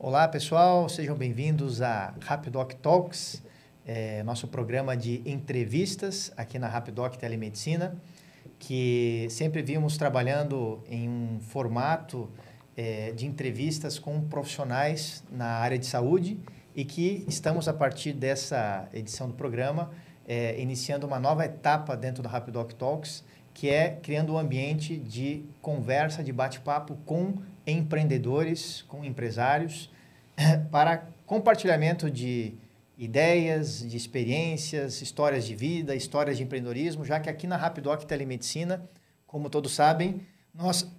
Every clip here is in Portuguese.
Olá, pessoal, sejam bem-vindos a Rapidoc Talks, é, nosso programa de entrevistas aqui na Rapidoc Telemedicina, que sempre vimos trabalhando em um formato é, de entrevistas com profissionais na área de saúde e que estamos, a partir dessa edição do programa, é, iniciando uma nova etapa dentro do Rapidoc Talks, que é criando um ambiente de conversa, de bate-papo com empreendedores, com empresários, para compartilhamento de ideias, de experiências, histórias de vida, histórias de empreendedorismo, já que aqui na Rapidoc Telemedicina, como todos sabem, nós,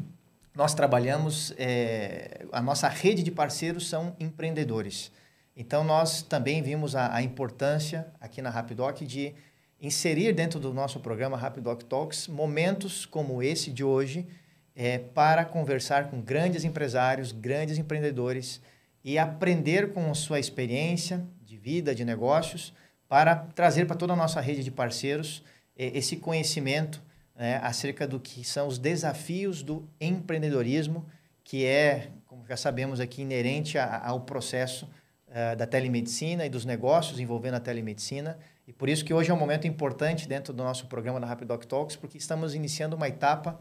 nós trabalhamos, é, a nossa rede de parceiros são empreendedores. Então, nós também vimos a, a importância aqui na Rapidoc de inserir dentro do nosso programa Rapidoc Talks momentos como esse de hoje é, para conversar com grandes empresários, grandes empreendedores e aprender com sua experiência de vida, de negócios, para trazer para toda a nossa rede de parceiros é, esse conhecimento né, acerca do que são os desafios do empreendedorismo, que é, como já sabemos aqui, inerente a, ao processo uh, da telemedicina e dos negócios envolvendo a telemedicina. E por isso que hoje é um momento importante dentro do nosso programa da Rapidoc Talks, porque estamos iniciando uma etapa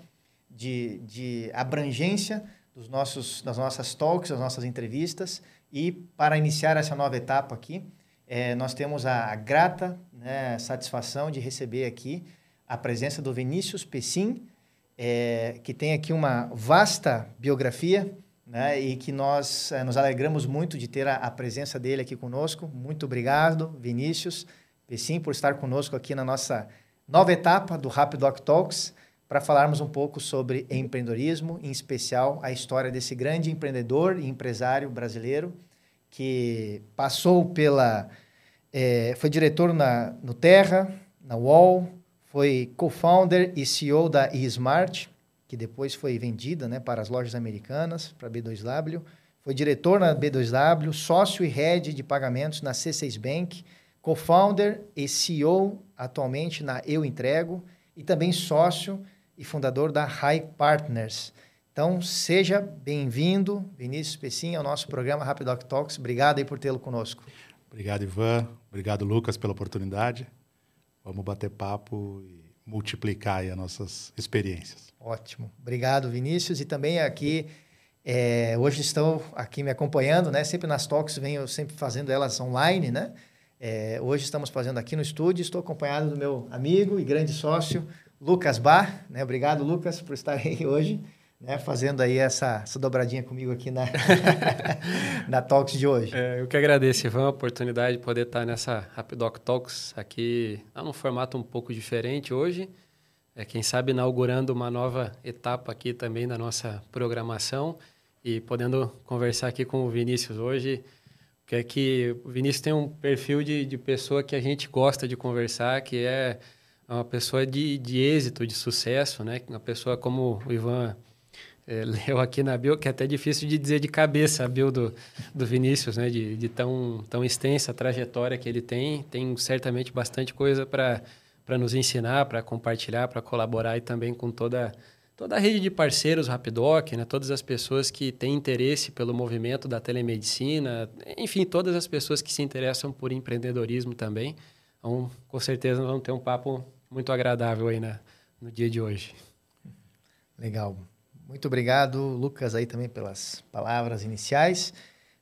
de, de abrangência dos nossos, das nossas talks, das nossas entrevistas. E para iniciar essa nova etapa aqui, é, nós temos a, a grata né, satisfação de receber aqui a presença do Vinícius Pessim, é, que tem aqui uma vasta biografia né, e que nós é, nos alegramos muito de ter a, a, presença dele aqui conosco. Muito obrigado, Vinícius Pessim, por estar conosco aqui na nossa nova etapa do Rapid Doc Talks para falarmos um pouco sobre empreendedorismo, em especial a história desse grande empreendedor e empresário brasileiro que passou pela. É, foi diretor na, no Terra, na UOL, foi co-founder e CEO da eSmart, que depois foi vendida né, para as lojas americanas, para a B2W. Foi diretor na B2W, sócio e head de pagamentos na C6 Bank, co-founder e CEO atualmente na Eu Entrego e também sócio e fundador da High Partners. Então, seja bem-vindo, Vinícius Pessim, ao nosso programa Rapidoc Talks. Obrigado aí por tê-lo conosco. Obrigado, Ivan. Obrigado, Lucas, pela oportunidade. Vamos bater papo e multiplicar as nossas experiências. Ótimo. Obrigado, Vinícius. E também aqui, é, hoje estão aqui me acompanhando, né? Sempre nas talks, venho sempre fazendo elas online, né? É, hoje estamos fazendo aqui no estúdio. Estou acompanhado do meu amigo e grande sócio, Lucas Bar, né? Obrigado, Lucas, por estar aí hoje, né? Fazendo aí essa, essa dobradinha comigo aqui na, na Talks de hoje. É, eu que agradeço, Ivan, a oportunidade de poder estar nessa Rapidoc Talks aqui, tá num formato um pouco diferente hoje. É, quem sabe inaugurando uma nova etapa aqui também na nossa programação e podendo conversar aqui com o Vinícius hoje, que é que o Vinícius tem um perfil de, de pessoa que a gente gosta de conversar, que é uma pessoa de, de êxito, de sucesso, né? Uma pessoa como o Ivan é, leu aqui na bio, que é até difícil de dizer de cabeça a bio do, do Vinícius, né? De, de tão, tão extensa trajetória que ele tem. Tem certamente bastante coisa para nos ensinar, para compartilhar, para colaborar e também com toda, toda a rede de parceiros Rapidoc, né? Todas as pessoas que têm interesse pelo movimento da telemedicina, enfim, todas as pessoas que se interessam por empreendedorismo também. Então, com certeza, nós vamos ter um papo muito agradável aí na, no dia de hoje. Legal. Muito obrigado, Lucas, aí também pelas palavras iniciais.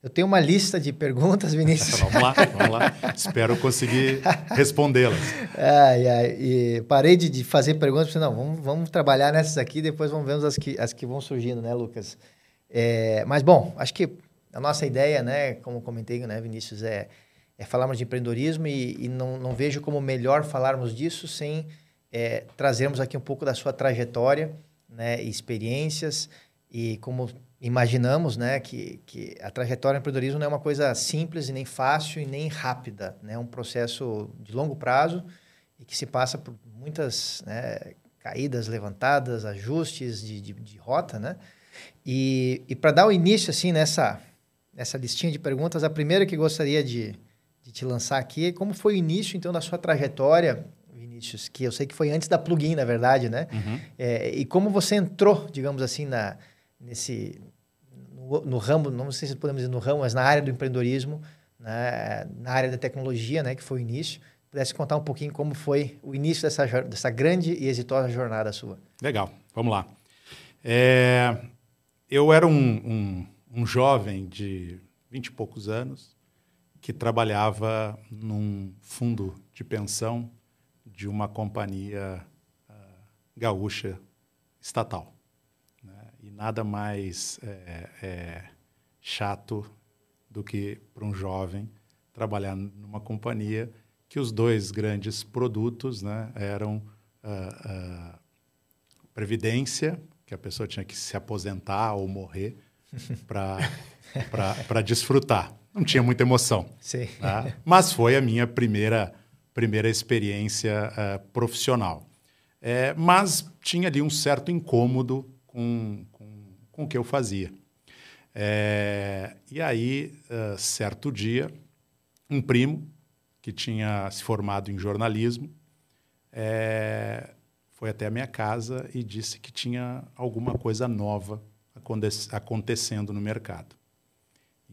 Eu tenho uma lista de perguntas, Vinícius. vamos lá, vamos lá. Espero conseguir respondê-las. Ai, ai, e parei de, de fazer perguntas, porque não, vamos, vamos trabalhar nessas aqui, depois vamos ver as que, as que vão surgindo, né, Lucas? É, mas, bom, acho que a nossa ideia, né, como comentei, né, Vinícius, é é, falarmos de empreendedorismo e, e não, não, vejo como melhor falarmos disso sem é, trazermos aqui um pouco da sua trajetória, né, experiências e como imaginamos, né, que, que a trajetória do empreendedorismo não é uma coisa simples e nem fácil e nem rápida, né, é um processo de longo prazo e que se passa por muitas né, caídas, levantadas, ajustes de, de, de rota, né, e, e para dar o início assim nessa nessa listinha de perguntas, a primeira que gostaria de, te lançar aqui. Como foi o início, então, da sua trajetória, Vinícius? Que eu sei que foi antes da plugin, na verdade, né? Uhum. É, e como você entrou, digamos assim, na, nesse, no no, ramo, não sei se podemos dizer no ramo, mas na área do empreendedorismo, né, na área da tecnologia, né, que foi o início. Pudesse contar um pouquinho como foi o início dessa, dessa grande e exitosa jornada sua. Legal, vamos lá. É, eu era um, um, um jovem de vinte e poucos anos que trabalhava num fundo de pensão de uma companhia uh, gaúcha estatal. Né? E nada mais é, é, chato do que para um jovem trabalhar numa companhia que os dois grandes produtos né, eram uh, uh, previdência, que a pessoa tinha que se aposentar ou morrer para desfrutar. Não tinha muita emoção. Sim. Tá? Mas foi a minha primeira, primeira experiência uh, profissional. É, mas tinha ali um certo incômodo com, com, com o que eu fazia. É, e aí, uh, certo dia, um primo que tinha se formado em jornalismo é, foi até a minha casa e disse que tinha alguma coisa nova acontecendo no mercado.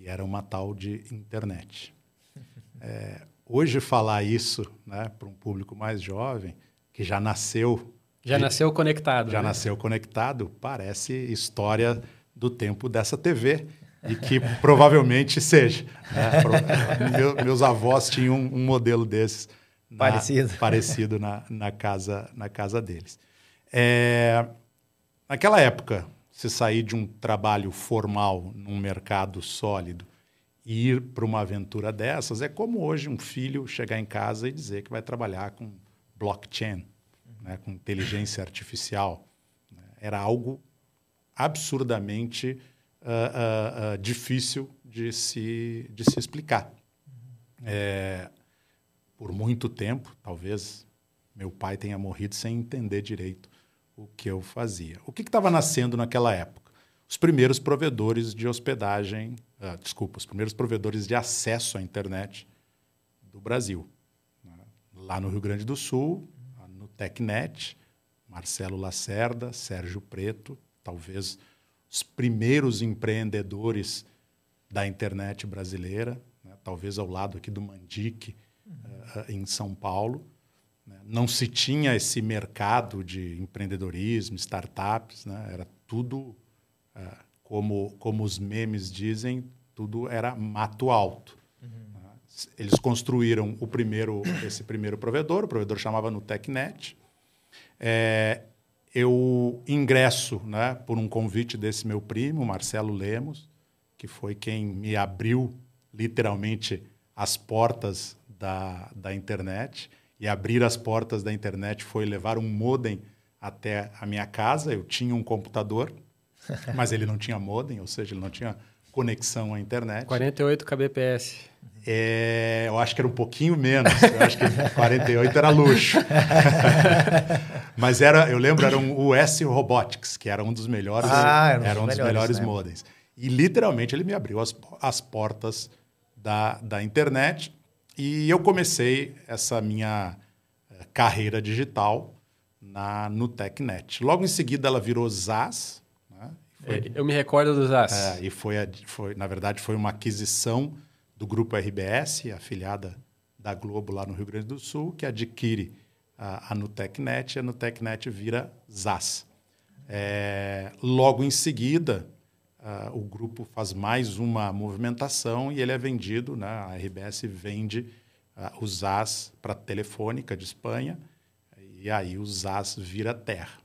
E era uma tal de internet. É, hoje, falar isso né, para um público mais jovem, que já nasceu. Já de, nasceu conectado. Já né? nasceu conectado, parece história do tempo dessa TV. E que provavelmente seja. Né? Meu, meus avós tinham um, modelo desses. Na, parecido. Parecido na, na, casa, na casa deles. É, naquela época, se sair de um trabalho formal num mercado sólido e ir para uma aventura dessas, é como hoje um filho chegar em casa e dizer que vai trabalhar com blockchain, né, com inteligência artificial. Era algo absurdamente uh, uh, uh, difícil de se, de se explicar. É, por muito tempo, talvez meu pai tenha morrido sem entender direito o que eu fazia. O que estava nascendo naquela época? Os primeiros provedores de hospedagem, uh, desculpa, os primeiros provedores de acesso à internet do Brasil. Né? Lá no Rio Grande do Sul, no TecNet, Marcelo Lacerda, Sérgio Preto, talvez os primeiros empreendedores da internet brasileira, né? talvez ao lado aqui do Mandic, uh, em São Paulo. Né? Não se tinha esse mercado de empreendedorismo, startups, né? era tudo, é, como, como os memes dizem, tudo era mato alto. Uhum. Né? Eles construíram o primeiro, esse primeiro provedor, o provedor chamava NutecNet. É, eu ingresso né, por um convite desse meu primo, Marcelo Lemos, que foi quem me abriu literalmente as portas da, da internet e abrir as portas da internet foi levar um modem até a minha casa. Eu tinha um computador, mas ele não tinha modem, ou seja, ele não tinha conexão à internet. 48 kbps. É, eu acho que era um pouquinho menos. Eu acho que 48 era luxo. Mas era, eu lembro, era um US Robotics, que era um dos melhores, ah, era um, era um dos melhores, melhores né? modems. E literalmente ele me abriu as, as portas da, da internet. E eu comecei essa minha eh, carreira digital na NutecNet. Logo em seguida, ela virou ZAS. Né? Foi, é, eu me recordo do ZAS. É, e foi, foi, na verdade, foi uma aquisição do grupo RBS, afiliada da Globo lá no Rio Grande do Sul, que adquire a, a NutecNet e a NutecNet vira ZAS. É, logo em seguida, uh, o grupo faz mais uma movimentação e ele é vendido, né? a RBS vende uh, os AS para a Telefônica de Espanha, e aí os AS vira terra.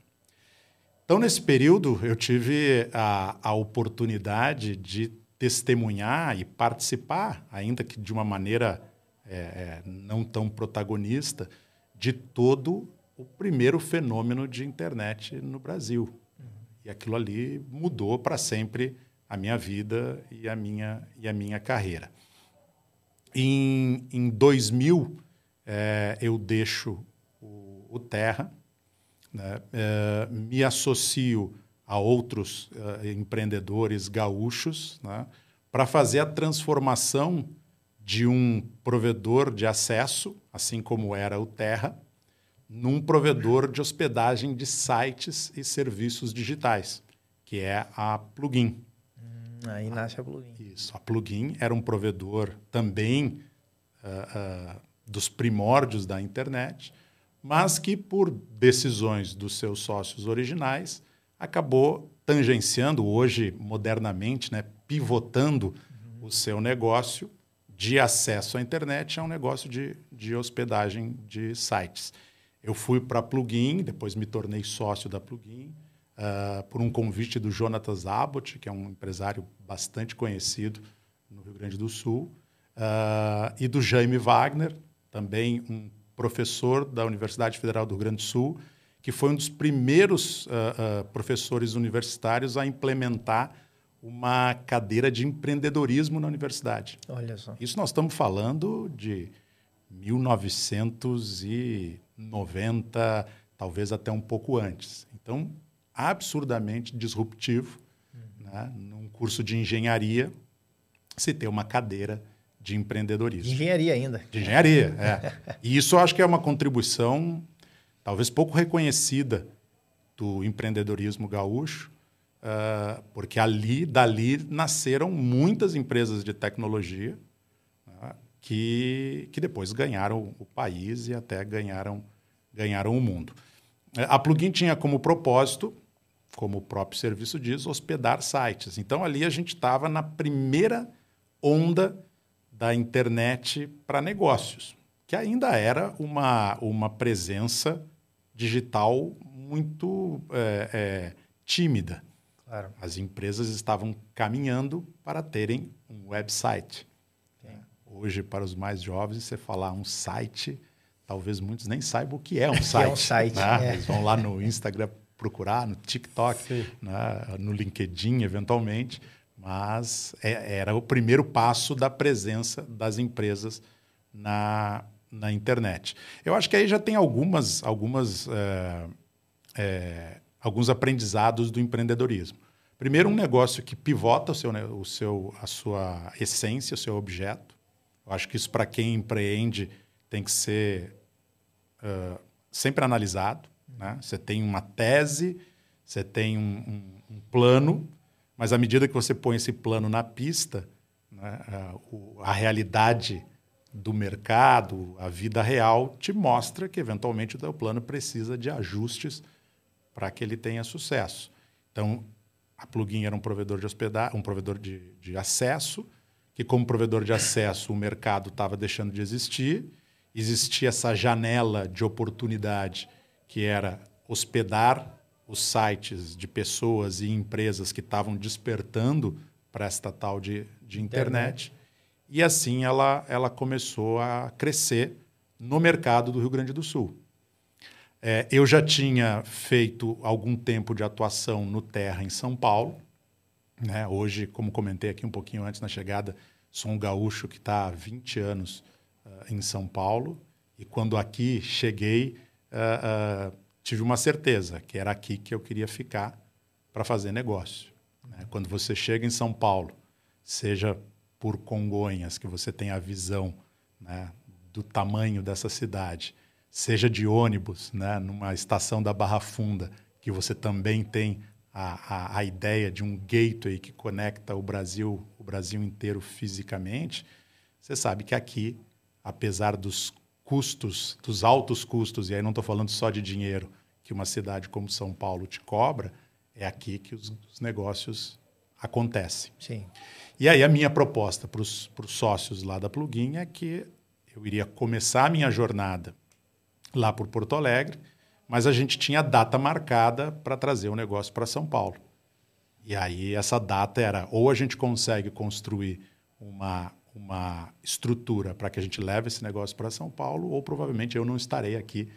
Então, nesse período, eu tive a, a oportunidade de testemunhar e participar, ainda que de uma maneira é, é não tão protagonista, de todo o primeiro fenômeno de internet no Brasil, e aquilo ali mudou para sempre a minha vida e a minha, e a minha carreira. Em, em 2000, é, eu deixo o, o Terra, né, é, me associo a outros é, empreendedores gaúchos né, para fazer a transformação de um provedor de acesso, assim como era o Terra, num provedor de hospedagem de sites e serviços digitais, que é a Plugin. Hum. Aí nasce a Plugin. Isso. A Plugin era um provedor também uh, uh, dos primórdios da internet, mas que, por decisões dos seus sócios originais, acabou tangenciando, hoje, modernamente, né, pivotando uhum. o seu negócio de acesso à internet a um negócio de, de hospedagem de sites. Eu fui para a Plugin, depois me tornei sócio da Plugin, uh, por um convite do Jonatas Abbott, que é um empresário bastante conhecido no Rio Grande do Sul, uh, e do Jaime Wagner, também um professor da Universidade Federal do Rio Grande do Sul, que foi um dos primeiros uh, professores universitários a implementar uma cadeira de empreendedorismo na universidade. Olha só. Isso nós estamos falando de 1990, talvez até um pouco antes. Então, absurdamente disruptivo, uhum. né? num curso de engenharia, se ter uma cadeira de empreendedorismo. De engenharia ainda. De engenharia, é. E isso eu acho que é uma contribuição talvez pouco reconhecida do empreendedorismo gaúcho, uh, porque ali, dali, nasceram muitas empresas de tecnologia que, que depois ganharam o país e até ganharam, ganharam o mundo. A Plugin tinha como propósito, como o próprio serviço diz, hospedar sites. Então ali a gente estava na primeira onda da internet para negócios, que ainda era uma, uma presença digital muito é, é, tímida. Claro. As empresas estavam caminhando para terem um website. Hoje, para os mais jovens, você falar um site, talvez muitos nem saibam o que é um site. é um site. Né? É. Eles vão lá no Instagram procurar, no TikTok, né? no LinkedIn, eventualmente mas é, era o primeiro passo da presença das empresas na, na internet. Eu acho que aí já tem algumas, algumas, é, é, alguns aprendizados do empreendedorismo. Primeiro, um negócio que pivota o seu, o seu, a sua essência, o seu objeto. Eu acho que isso, para quem empreende, tem que ser uh, sempre analisado. Né? Você tem uma tese, você tem um, um, um plano, mas à medida que você põe esse plano na pista, né, a, a, realidade do mercado, a vida real, te mostra que eventualmente o teu plano precisa de ajustes para que ele tenha sucesso. Então, a Plugin era um provedor de hospedagem, um provedor de, de acesso, que como provedor de acesso o mercado estava deixando de existir, existia essa janela de oportunidade que era hospedar os sites de pessoas e empresas que estavam despertando para esta tal de, de internet. internet. E assim ela, ela começou a crescer no mercado do Rio Grande do Sul. É, eu já tinha feito algum tempo de atuação no Terra em São Paulo. Né? Hoje, como comentei aqui um pouquinho antes na chegada, sou um gaúcho que está há 20 anos uh, em São Paulo. E quando aqui cheguei, uh, uh, tive uma certeza que era aqui que eu queria ficar para fazer negócio. Né? Quando você chega em São Paulo, seja por Congonhas, que você tem a visão né, do tamanho dessa cidade, seja de ônibus, né, numa estação da Barra Funda, que você também tem a, a, a ideia de um gateway que conecta o Brasil, o Brasil inteiro fisicamente, você sabe que aqui, apesar dos custos, dos altos custos, e aí não estou falando só de dinheiro, que uma cidade como São Paulo te cobra, é aqui que os, os negócios acontecem. Sim. E aí a minha proposta para os sócios lá da Plugin é que eu iria começar a minha jornada lá por Porto Alegre, mas a gente tinha data marcada para trazer o negócio para São Paulo. E aí essa data era ou a gente consegue construir uma, uma estrutura para que a gente leve esse negócio para São Paulo, ou provavelmente eu não estarei aqui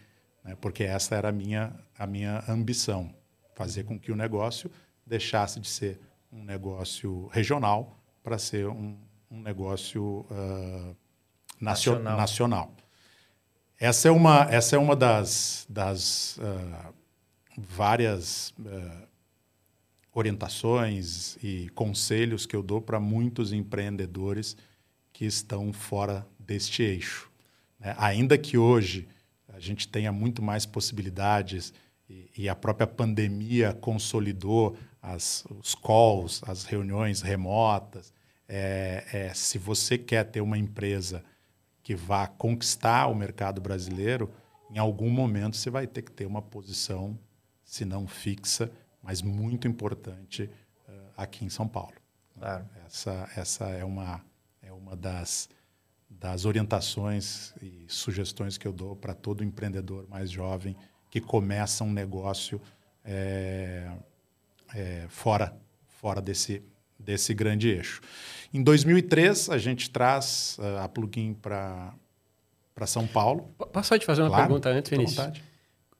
né? porque essa era a minha, a minha ambição, fazer com que o negócio deixasse de ser um negócio regional para ser um, um negócio uh, nacional. nacional. Essa é uma, essa é uma das, das uh, várias uh, orientações e conselhos que eu dou para muitos empreendedores que estão fora deste eixo. Né? Ainda que hoje a gente tenha muito mais possibilidades e, e a própria pandemia consolidou as, os calls, as reuniões remotas. É, é, se você quer ter uma empresa que vá conquistar o mercado brasileiro, em algum momento você vai ter que ter uma posição, se não fixa, mas muito importante uh, aqui em São Paulo. Claro. Essa, essa é uma, é uma das, das orientações e sugestões que eu dou para todo empreendedor mais jovem que começa um negócio é, é, fora, fora desse, desse grande eixo. Em 2003, a gente traz uh, a plugin para São Paulo. Posso só te fazer uma claro, pergunta antes, Vinícius?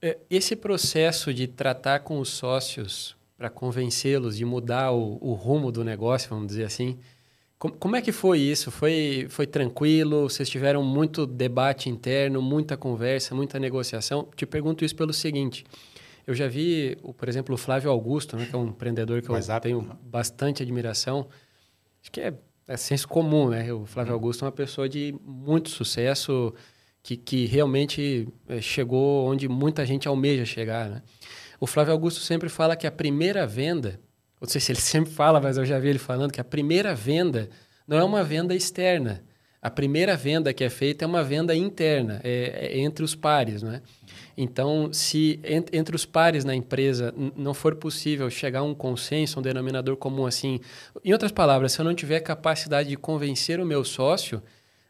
É, esse processo de tratar com os sócios para convencê-los de mudar o, o, rumo do negócio, vamos dizer assim, como, como, é que foi isso? Foi, foi tranquilo? Vocês tiveram muito debate interno, muita conversa, muita negociação? Te pergunto isso pelo seguinte. Eu já vi, por exemplo, o Flávio Augusto, né, que é um empreendedor que eu tenho né? bastante admiração. Acho que é, é senso comum, né? O Flávio Augusto é uma pessoa de muito sucesso, que, que realmente é, chegou onde muita gente almeja chegar, né? O Flávio Augusto sempre fala que a primeira venda, não sei se ele sempre fala, mas eu já vi ele falando que a primeira venda não é uma venda externa. A primeira venda que é feita é uma venda interna, é, é entre os pares, né? Então, se entre os pares na empresa não for possível chegar a um consenso, um denominador comum assim, em outras palavras, se eu não tiver capacidade de convencer o meu sócio,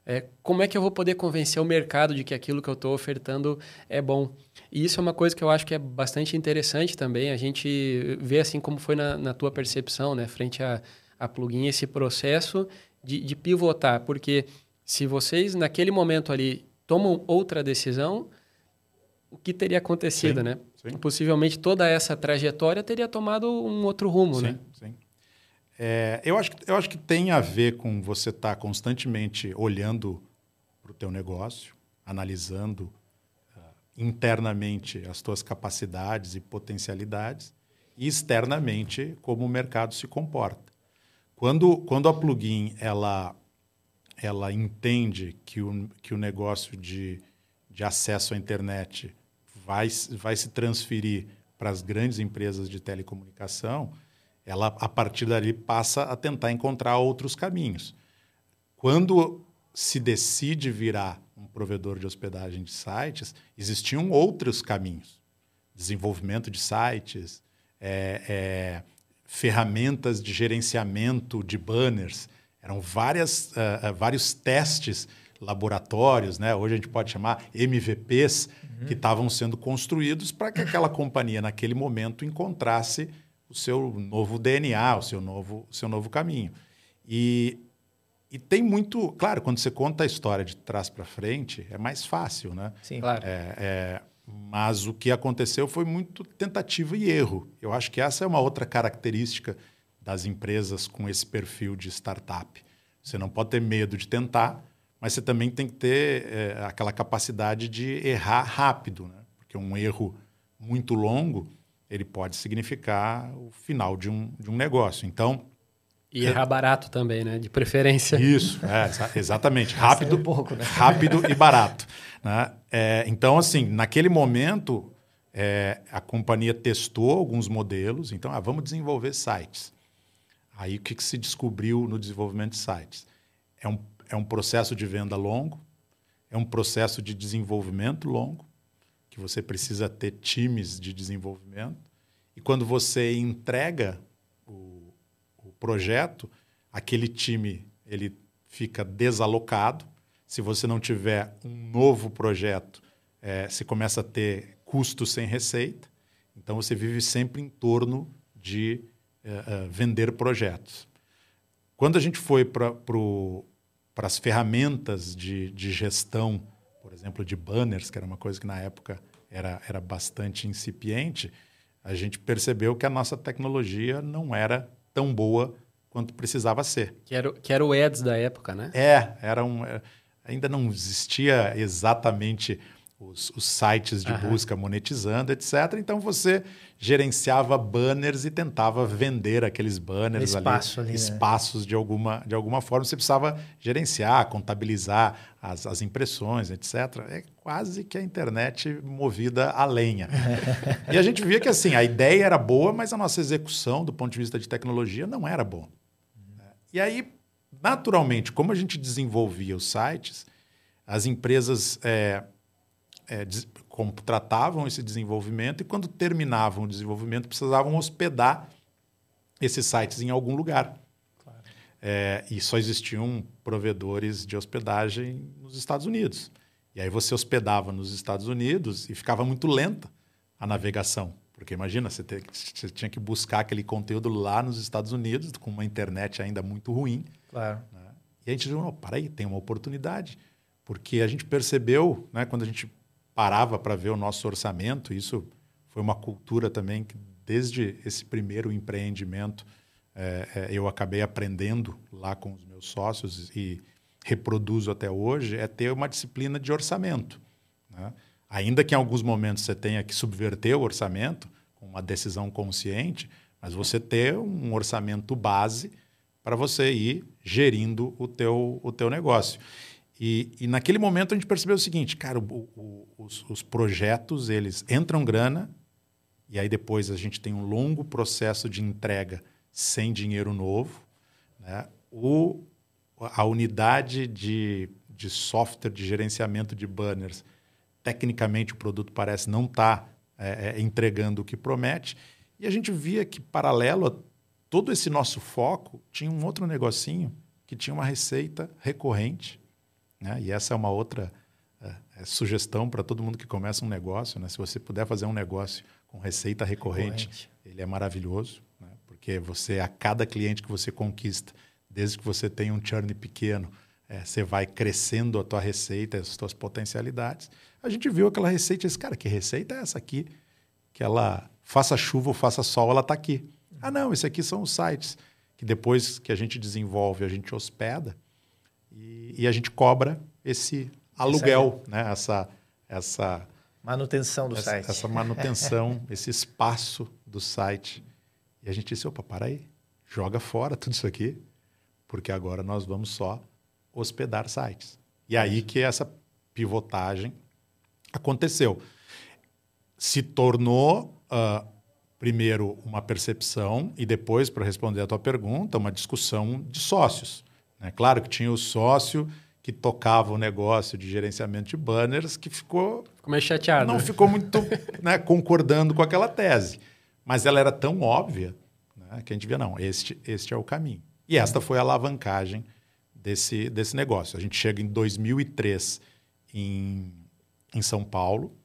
é, como é que eu vou poder convencer o mercado de que aquilo que eu estou ofertando é bom? E isso é uma coisa que eu acho que é bastante interessante também, a gente vê assim como foi na, na tua percepção, né, frente a, a plugin, esse processo de, de pivotar, porque se vocês naquele momento ali tomam outra decisão, o que teria acontecido, sim, né? Sim. Possivelmente toda essa trajetória teria tomado um outro rumo, sim, né? Sim. É, eu, acho, eu acho que tem a ver com você estar tá constantemente olhando para o teu negócio, analisando uh, internamente as tuas capacidades e potencialidades e externamente como o mercado se comporta. Quando, quando a plugin ela, ela entende que o, que o negócio de, de acesso à internet vai, vai se transferir para as grandes empresas de telecomunicação, ela, a partir dali, passa a tentar encontrar outros caminhos. Quando se decide virar um provedor de hospedagem de sites, existiam outros caminhos. Desenvolvimento de sites, é, é, ferramentas de gerenciamento de banners. Eram várias, uh, vários testes laboratórios, né? hoje a gente pode chamar MVPs, uhum. que estavam sendo construídos para que aquela companhia, naquele momento, encontrasse o seu novo DNA, o seu novo, o seu novo caminho. E, e tem muito. Claro, quando você conta a história de trás para frente, é mais fácil, né? Sim, claro. É, é, mas o que aconteceu foi muito tentativa e erro. Eu acho que essa é uma outra característica das empresas com esse perfil de startup. Você não pode ter medo de tentar, mas você também tem que ter é, aquela capacidade de errar rápido, né? porque um erro muito longo ele pode significar o final de um, de um negócio. Então e errar barato também, né? De preferência. Isso, é, exatamente. Rápido, um pouco, né? rápido e barato. Né? É, então, assim, naquele momento, é, a companhia testou alguns modelos. Então, ah, vamos desenvolver sites. Aí, o que, que se descobriu no desenvolvimento de sites? É um é um processo de venda longo, é um processo de desenvolvimento longo, que você precisa ter times de desenvolvimento. E quando você entrega o, o projeto, aquele time ele fica desalocado. Se você não tiver um novo projeto, é, você começa a ter custos sem receita. Então você vive sempre em torno de uh, uh, vender projetos. Quando a gente foi para o para as ferramentas de, de gestão, por exemplo, de banners, que era uma coisa que na época era, era bastante incipiente, a gente percebeu que a nossa tecnologia não era tão boa quanto precisava ser. Que era, que era o Eds da época, né? É, era um, é, ainda não existia exatamente os, os sites de uhum. busca monetizando, etc. Então você gerenciava banners e tentava vender aqueles banners Espaço ali, ali, né? espaços né? de alguma de alguma forma. Você precisava gerenciar, contabilizar as, as impressões, etc. É quase que a internet movida a lenha. e a gente via que assim a ideia era boa, mas a nossa execução do ponto de vista de tecnologia não era boa. E aí, naturalmente, como a gente desenvolvia os sites, as empresas é, é, tratavam esse desenvolvimento e, quando terminavam o desenvolvimento, precisavam hospedar esses sites em algum lugar. Claro. É, e só existiam provedores de hospedagem nos Estados Unidos. E aí você hospedava nos Estados Unidos e ficava muito lenta a navegação. Porque imagina, você, ter, você tinha que buscar aquele conteúdo lá nos Estados Unidos, com uma internet ainda muito ruim. Claro. Né? E a gente disse, oh, peraí, tem uma oportunidade. Porque a gente percebeu, né, quando a gente parava para ver o nosso orçamento. Isso foi uma cultura também que, desde esse primeiro empreendimento, é, eu acabei aprendendo lá com os meus sócios e reproduzo até hoje, é ter uma disciplina de orçamento. Né? Ainda que em alguns momentos você tenha que subverter o orçamento com uma decisão consciente, mas você ter um orçamento base para você ir gerindo o teu, o teu negócio. E, e, naquele momento a gente percebeu o seguinte, cara, o, o, os, os, projetos eles entram grana e aí depois a gente tem um longo processo de entrega sem dinheiro novo, né? O, a unidade de, de software de gerenciamento de banners, tecnicamente o produto parece não estar tá, é, é, entregando o que promete e a gente via que paralelo a todo esse nosso foco tinha um outro negocinho que tinha uma receita recorrente né? E essa é uma outra é, sugestão para todo mundo que começa um negócio. Né? Se você puder fazer um negócio com receita recorrente, recorrente. ele é maravilhoso, né? porque você, a cada cliente que você conquista, desde que você tenha um churn pequeno, é, você vai crescendo a tua receita, as tuas potencialidades. A gente viu aquela receita e disse, cara, que receita é essa aqui? Que ela faça chuva ou faça sol, ela está aqui. Ah, não, esse aqui são os sites que depois que a gente desenvolve, a gente hospeda, e, e a gente cobra esse aluguel, essa, né? essa, essa manutenção do essa, site. Essa manutenção, esse espaço do site. E a gente disse, opa, para aí, joga fora tudo isso aqui, porque agora nós vamos só hospedar sites. E aí que essa pivotagem aconteceu. Se tornou, uh, primeiro, uma percepção e depois, para responder a tua pergunta, uma discussão de sócios. Né? Claro que tinha o sócio que tocava o negócio de gerenciamento de banners que ficou... Ficou meio chateado. Não ficou muito né, concordando com aquela tese. Mas ela era tão óbvia né, que a gente via, não, este, este é o caminho. E esta foi a alavancagem desse, desse negócio. A gente chega em 2003 em, em São Paulo.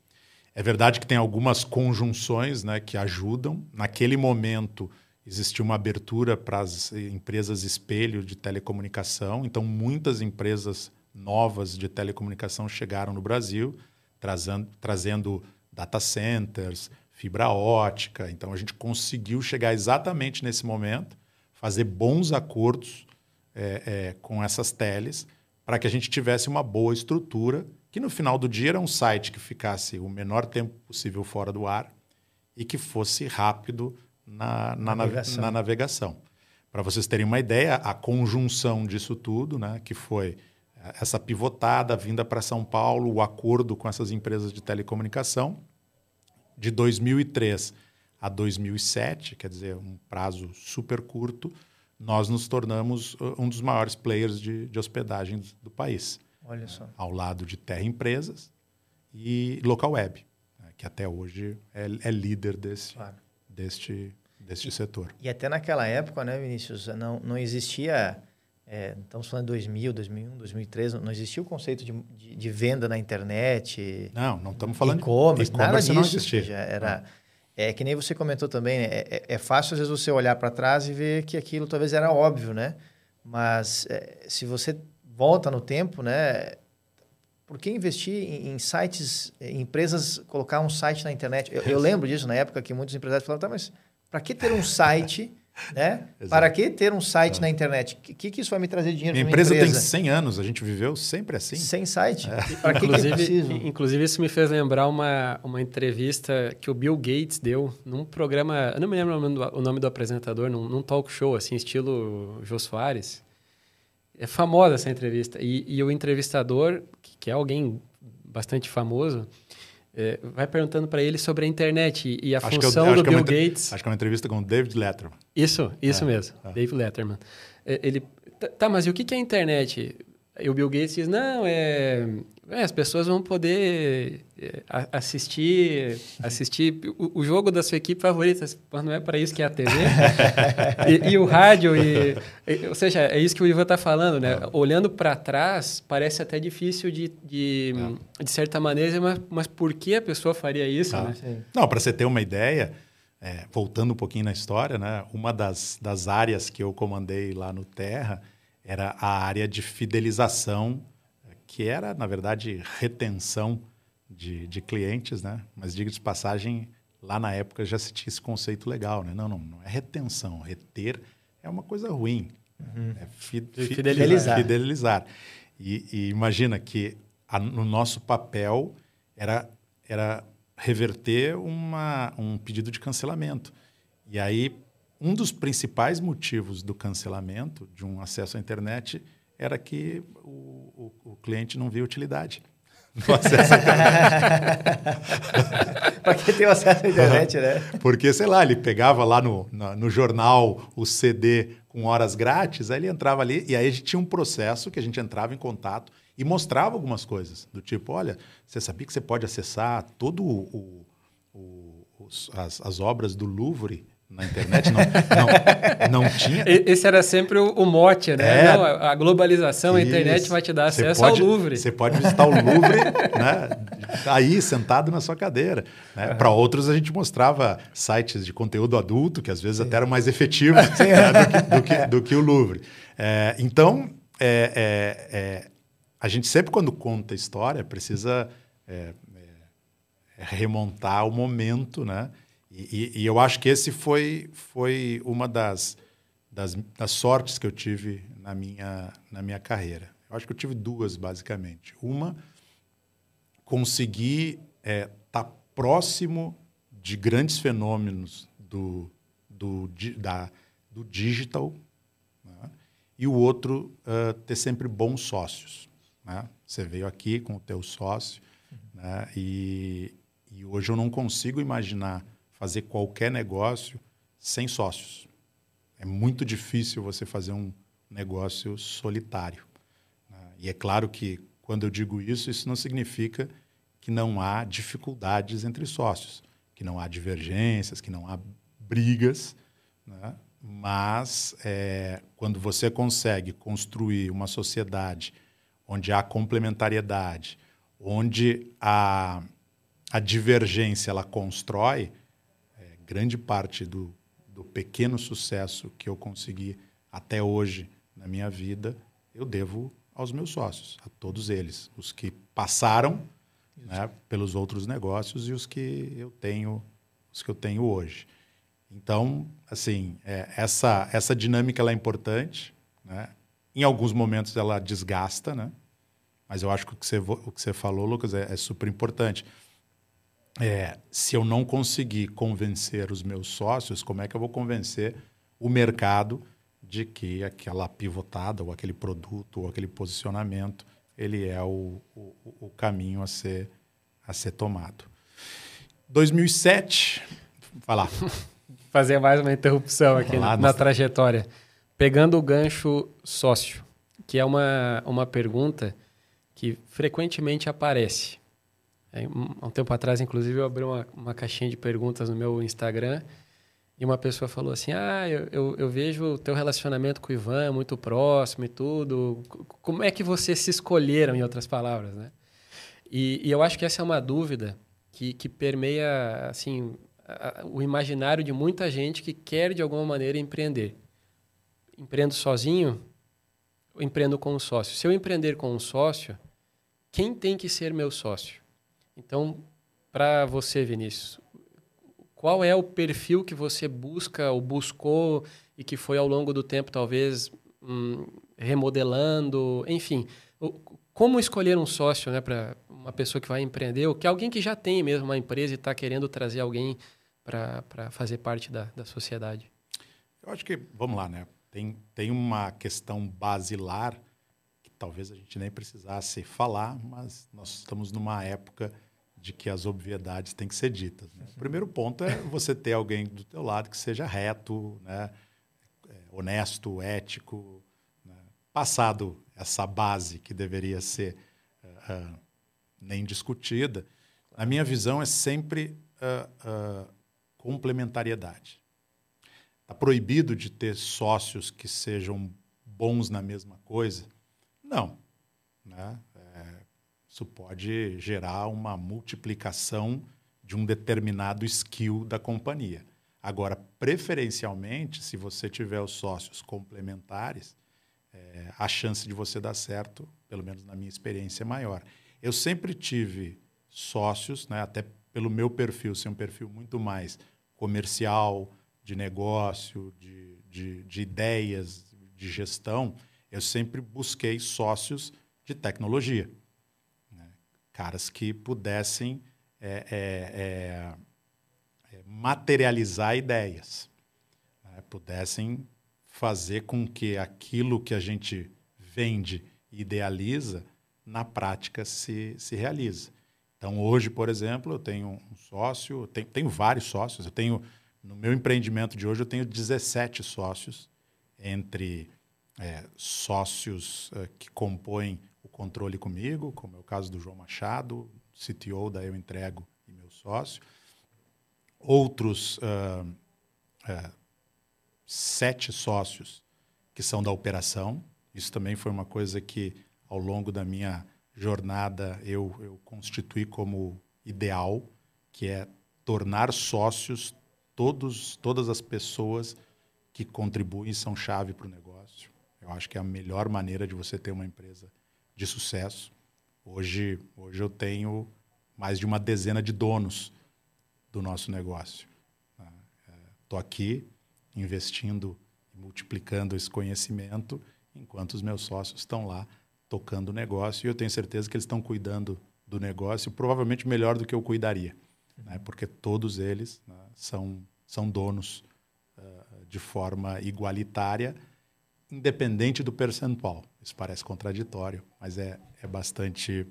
É verdade que tem algumas conjunções né, que ajudam. Naquele momento existiu uma abertura para as empresas espelho de telecomunicação. Então, muitas empresas novas de telecomunicação chegaram no Brasil, trazendo, trazendo data centers, fibra ótica. Então, a gente conseguiu chegar exatamente nesse momento, fazer bons acordos é, é, com essas teles, para que a gente tivesse uma boa estrutura, que no final do dia era um site que ficasse o menor tempo possível fora do ar e que fosse rápido na, na navegação. Na navegação. Para vocês terem uma ideia, a conjunção disso tudo, né, que foi essa pivotada, vinda para São Paulo, o acordo com essas empresas de telecomunicação, de 2003 a 2007, quer dizer, um prazo super curto, nós nos tornamos uh, um dos maiores players de, de hospedagem do país. Olha só. Ao lado de Terra Empresas e Local Web, né, que até hoje é, é líder desse, claro deste, deste e, setor. E até naquela época, né, Vinícius, não, não existia, é, estamos falando de 2000, 2001, 2003, não existia o conceito de, de, de venda na internet. Não, não estamos falando e-commerce, de e-commerce, nada disso. Não existia. era, é que nem você comentou também, né? é, é, fácil às vezes você olhar para trás e ver que aquilo talvez era óbvio, né? Mas é, se você volta no tempo, né? Por que investir em, em, sites, em empresas, colocar um site na internet? Eu, eu, lembro disso na época que muitos empresários falavam, tá, mas para que ter um site Né? Para que ter um site é. na internet? O que, que isso vai me trazer dinheiro Minha empresa, empresa tem 100 anos, a gente viveu sempre assim. Sem site? É. Para que, inclusive, que inclusive, isso me fez lembrar uma, uma entrevista que o Bill Gates deu num programa, eu não me lembro o nome do, o nome do apresentador, num, num, talk show, assim, estilo Jô Soares. É famosa essa entrevista. E, e o entrevistador, que, que é alguém bastante famoso, é, vai perguntando para ele sobre a internet e, a acho função eu, do Bill é Gates. Acho que é uma entrevista com o David Letterman. Isso, isso é, mesmo, é. David Letterman. É, ele, tá, mas e o que é a internet? E o Bill Gates diz, não, é, é as pessoas vão poder é, assistir assistir o, o, jogo da sua equipe favorita, mas não é para isso que é a TV. e, e, o rádio, e, e, ou seja, é isso que o Ivan está falando, né? É. Olhando para trás, parece até difícil de, de, é. de certa maneira, mas, mas por que a pessoa faria isso, ah. né? Não, para você ter uma ideia, é, voltando um pouquinho na história, né? Uma das, das áreas que eu comandei lá no Terra era a área de fidelização, que era, na verdade, retenção de, de clientes, né? Mas, diga de passagem, lá na época já se tinha esse conceito legal, né? Não, não, não é retenção. Reter é uma coisa ruim. Uhum. É fi, fi, fidelizar. fidelizar. E, e imagina que a, no nosso papel era, era reverter uma, um pedido de cancelamento. E aí, um dos principais motivos do cancelamento de um acesso à internet era que o, o, o cliente não via utilidade. Para quem tem acesso à internet, né? Porque, sei lá, ele pegava lá no, no, no, jornal o CD com horas grátis, aí ele entrava ali e aí a gente tinha um processo que a gente entrava em contato e mostrava algumas coisas, do tipo, olha, você sabia que você pode acessar todo o, o, as, as obras do Louvre na internet não, não, não, tinha. Esse era sempre o, o mote, né? É, não, a globalização, isso. a internet vai te dar acesso pode, ao Louvre. Você pode visitar o Louvre né, aí, sentado na sua cadeira. Né? Uhum. Para outros, a gente mostrava sites de conteúdo adulto, que às vezes Sim. até eram mais efetivos né, do, que, do, que, do, que, o Louvre. É, então, é, é, é, a gente sempre, quando conta história, precisa é, remontar o momento, né? E, e, eu acho que esse foi, foi uma das, das, das, sortes que eu tive na minha, na minha carreira. Eu acho que eu tive duas, basicamente. Uma, conseguir estar é, tá próximo de grandes fenômenos do, do, da, do digital, né? e o outro, uh, ter sempre bons sócios. Né? Você veio aqui com o teu sócio, uhum. né? e, e hoje eu não consigo imaginar fazer qualquer negócio sem sócios. É muito difícil você fazer um negócio solitário. Né? E é claro que, quando eu digo isso, isso não significa que não há dificuldades entre sócios, que não há divergências, que não há brigas. Né? Mas, é, quando você consegue construir uma sociedade onde há complementariedade, onde a, a divergência ela constrói, grande parte do, do pequeno sucesso que eu consegui até hoje na minha vida, eu devo aos meus sócios, a todos eles, os que passaram né, pelos outros negócios e os que eu tenho, os que eu tenho hoje. Então, assim, é, essa essa dinâmica é importante, né? Em alguns momentos ela desgasta, né? Mas eu acho que o que você, o que você falou, Lucas, é, é super importante é, se eu não conseguir convencer os meus sócios, como é que eu vou convencer o mercado de que aquela pivotada ou aquele produto ou aquele posicionamento ele é o, o, o caminho a ser, a ser tomado. 2007, vai lá. Fazer mais uma interrupção aqui na, na trajetória. Pegando o gancho sócio, que é uma, uma pergunta que frequentemente aparece é, há um tempo atrás, inclusive, eu abri uma, uma caixinha de perguntas no meu Instagram e uma pessoa falou assim: Ah, eu, eu, eu, vejo o teu relacionamento com o Ivan muito próximo e tudo. Como é que vocês se escolheram, em outras palavras, né? E, e eu acho que essa é uma dúvida que, que permeia assim, a, o imaginário de muita gente que quer, de alguma maneira, empreender. Empreendo sozinho empreendo com um sócio? Se eu empreender com um sócio, quem tem que ser meu sócio? Então, para você, Vinícius, qual é o perfil que você busca ou buscou e que foi ao longo do tempo talvez hum, remodelando, enfim. Como escolher um sócio né, para uma pessoa que vai empreender, ou que alguém que já tem mesmo uma empresa e está querendo trazer alguém para fazer parte da, da sociedade? Eu acho que, vamos lá, né? Tem, tem uma questão basilar que talvez a gente nem precisasse falar, mas nós estamos numa época de que as obviedades têm que ser ditas. Né? O primeiro ponto é você ter alguém do teu lado que seja reto, né? É, honesto, ético, né? passado essa base que deveria ser uh, nem discutida. A minha visão é sempre uh, complementariedade. Está proibido de ter sócios que sejam bons na mesma coisa? Não. Né? Isso pode gerar uma multiplicação de um determinado skill da companhia. Agora, preferencialmente, se você tiver os sócios complementares, é, a chance de você dar certo, pelo menos na minha experiência, é maior. Eu sempre tive sócios, né, até pelo meu perfil ser um perfil muito mais comercial, de negócio, de, de, de ideias, de gestão, eu sempre busquei sócios de tecnologia. Caras que pudessem é, é, é, materializar ideias, né? pudessem fazer com que aquilo que a gente vende e idealiza, na prática se, se realiza. Então, hoje, por exemplo, eu tenho um sócio, tenho, tenho vários sócios, eu tenho no meu empreendimento de hoje, eu tenho 17 sócios, entre é, sócios é, que compõem o controle comigo, como é o caso do João Machado, CTO da Eu Entrego e meu sócio. Outros uh, uh, sete sócios que são da operação. Isso também foi uma coisa que, ao longo da minha jornada, eu, eu constituí como ideal, que é tornar sócios todos, todas as pessoas que contribuem são chave para o negócio. Eu acho que é a melhor maneira de você ter uma empresa de sucesso. Hoje, hoje eu tenho mais de uma dezena de donos do nosso negócio. Estou né? é, aqui investindo e multiplicando esse conhecimento, enquanto os meus sócios estão lá tocando o negócio. E eu tenho certeza que eles estão cuidando do negócio, provavelmente melhor do que eu cuidaria né? porque todos eles né, são, são donos uh, de forma igualitária, independente do percentual. Isso parece contraditório, mas é, é, bastante,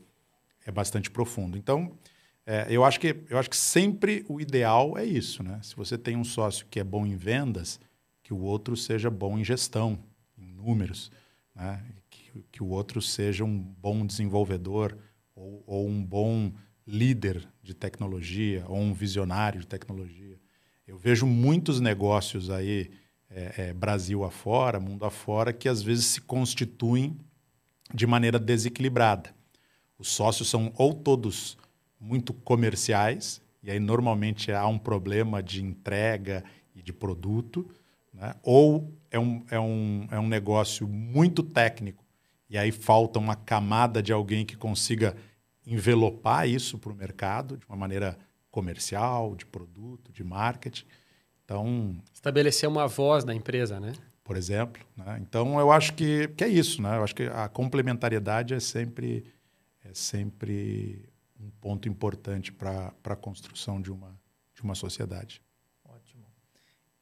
é bastante profundo. Então, é, eu, acho que, eu acho que sempre o ideal é isso. Né? Se você tem um sócio que é bom em vendas, que o outro seja bom em gestão, em números, né? que, que o outro seja um bom desenvolvedor ou, ou um bom líder de tecnologia ou um visionário de tecnologia. Eu vejo muitos negócios aí, é, é, Brasil afora, mundo afora, que às vezes se constituem de maneira desequilibrada. Os sócios são ou todos muito comerciais, e aí normalmente há um problema de entrega e de produto, né? ou é um, é, um, é um negócio muito técnico, e aí falta uma camada de alguém que consiga envelopar isso para o mercado de uma maneira comercial, de produto, de marketing. Então estabelecer uma voz na empresa, né? Por exemplo, né? então eu acho que, que é isso, né? Eu acho que a complementariedade é sempre é sempre um ponto importante para a construção de uma de uma sociedade. Ótimo.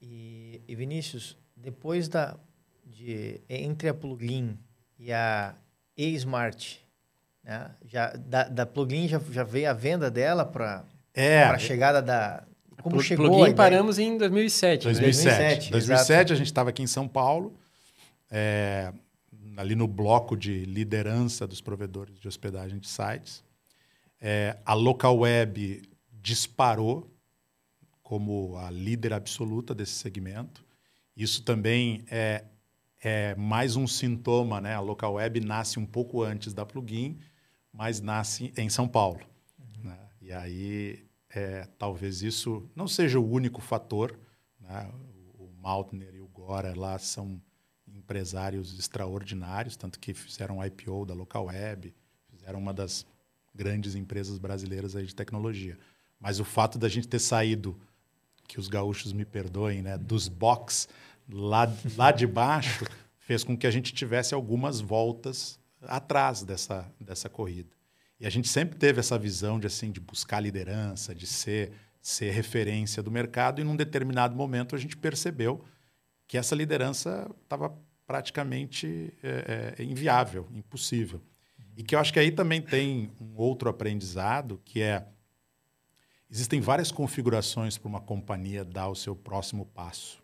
E, e Vinícius, depois da de entre a plugin e a e-smart, né? Já, da, da plugin já, já veio a venda dela para é, a chegada da. Como Pl chegou? Plugin paramos em 2007. 2007. Né? 2007, 2007 a gente estava aqui em São Paulo, é, ali no bloco de liderança dos provedores de hospedagem de sites. É, a local web disparou como a líder absoluta desse segmento. Isso também é, é mais um sintoma, né? A local web nasce um pouco antes da plugin mas nasce em São Paulo. Uhum. Né? E aí, é, talvez isso não seja o único fator. Né? O, Maltner e o Gora lá são empresários extraordinários, tanto que fizeram IPO da Local Web, fizeram uma das grandes empresas brasileiras aí de tecnologia. Mas o fato da gente ter saído, que os gaúchos me perdoem, né, dos box lá, lá de baixo fez com que a gente tivesse algumas voltas atrás dessa, dessa corrida. E a gente sempre teve essa visão de assim de buscar liderança, de ser ser referência do mercado e num determinado momento a gente percebeu que essa liderança estava praticamente é, é, inviável, impossível. E que eu acho que aí também tem um outro aprendizado que é existem várias configurações para uma companhia dar o seu próximo passo.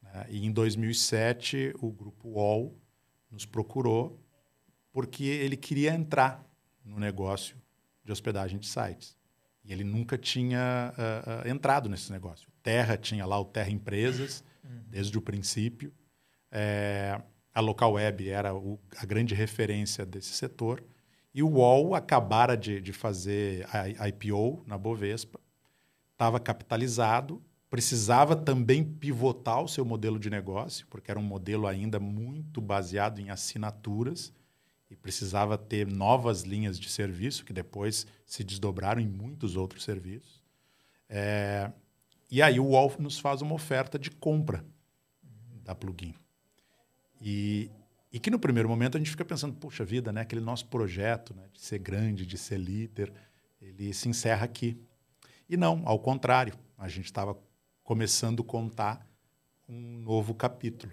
Né? E em 2007 o grupo UOL nos procurou porque ele queria entrar no negócio de hospedagem de sites. E ele nunca tinha uh, uh, entrado nesse negócio. Terra tinha lá o Terra Empresas, uhum. desde o princípio. É, a Local Web era o, a grande referência desse setor. E o UOL acabara de, de fazer a IPO na Bovespa, estava capitalizado, precisava também pivotar o seu modelo de negócio, porque era um modelo ainda muito baseado em assinaturas e precisava ter novas linhas de serviço que depois se desdobraram em muitos outros serviços. É, e aí o Wolf nos faz uma oferta de compra da plugin. E, e que no primeiro momento a gente fica pensando, puxa vida, né, aquele nosso projeto né, de ser grande, de ser líder, ele se encerra aqui. E não, ao contrário, a gente estava começando a contar um novo capítulo.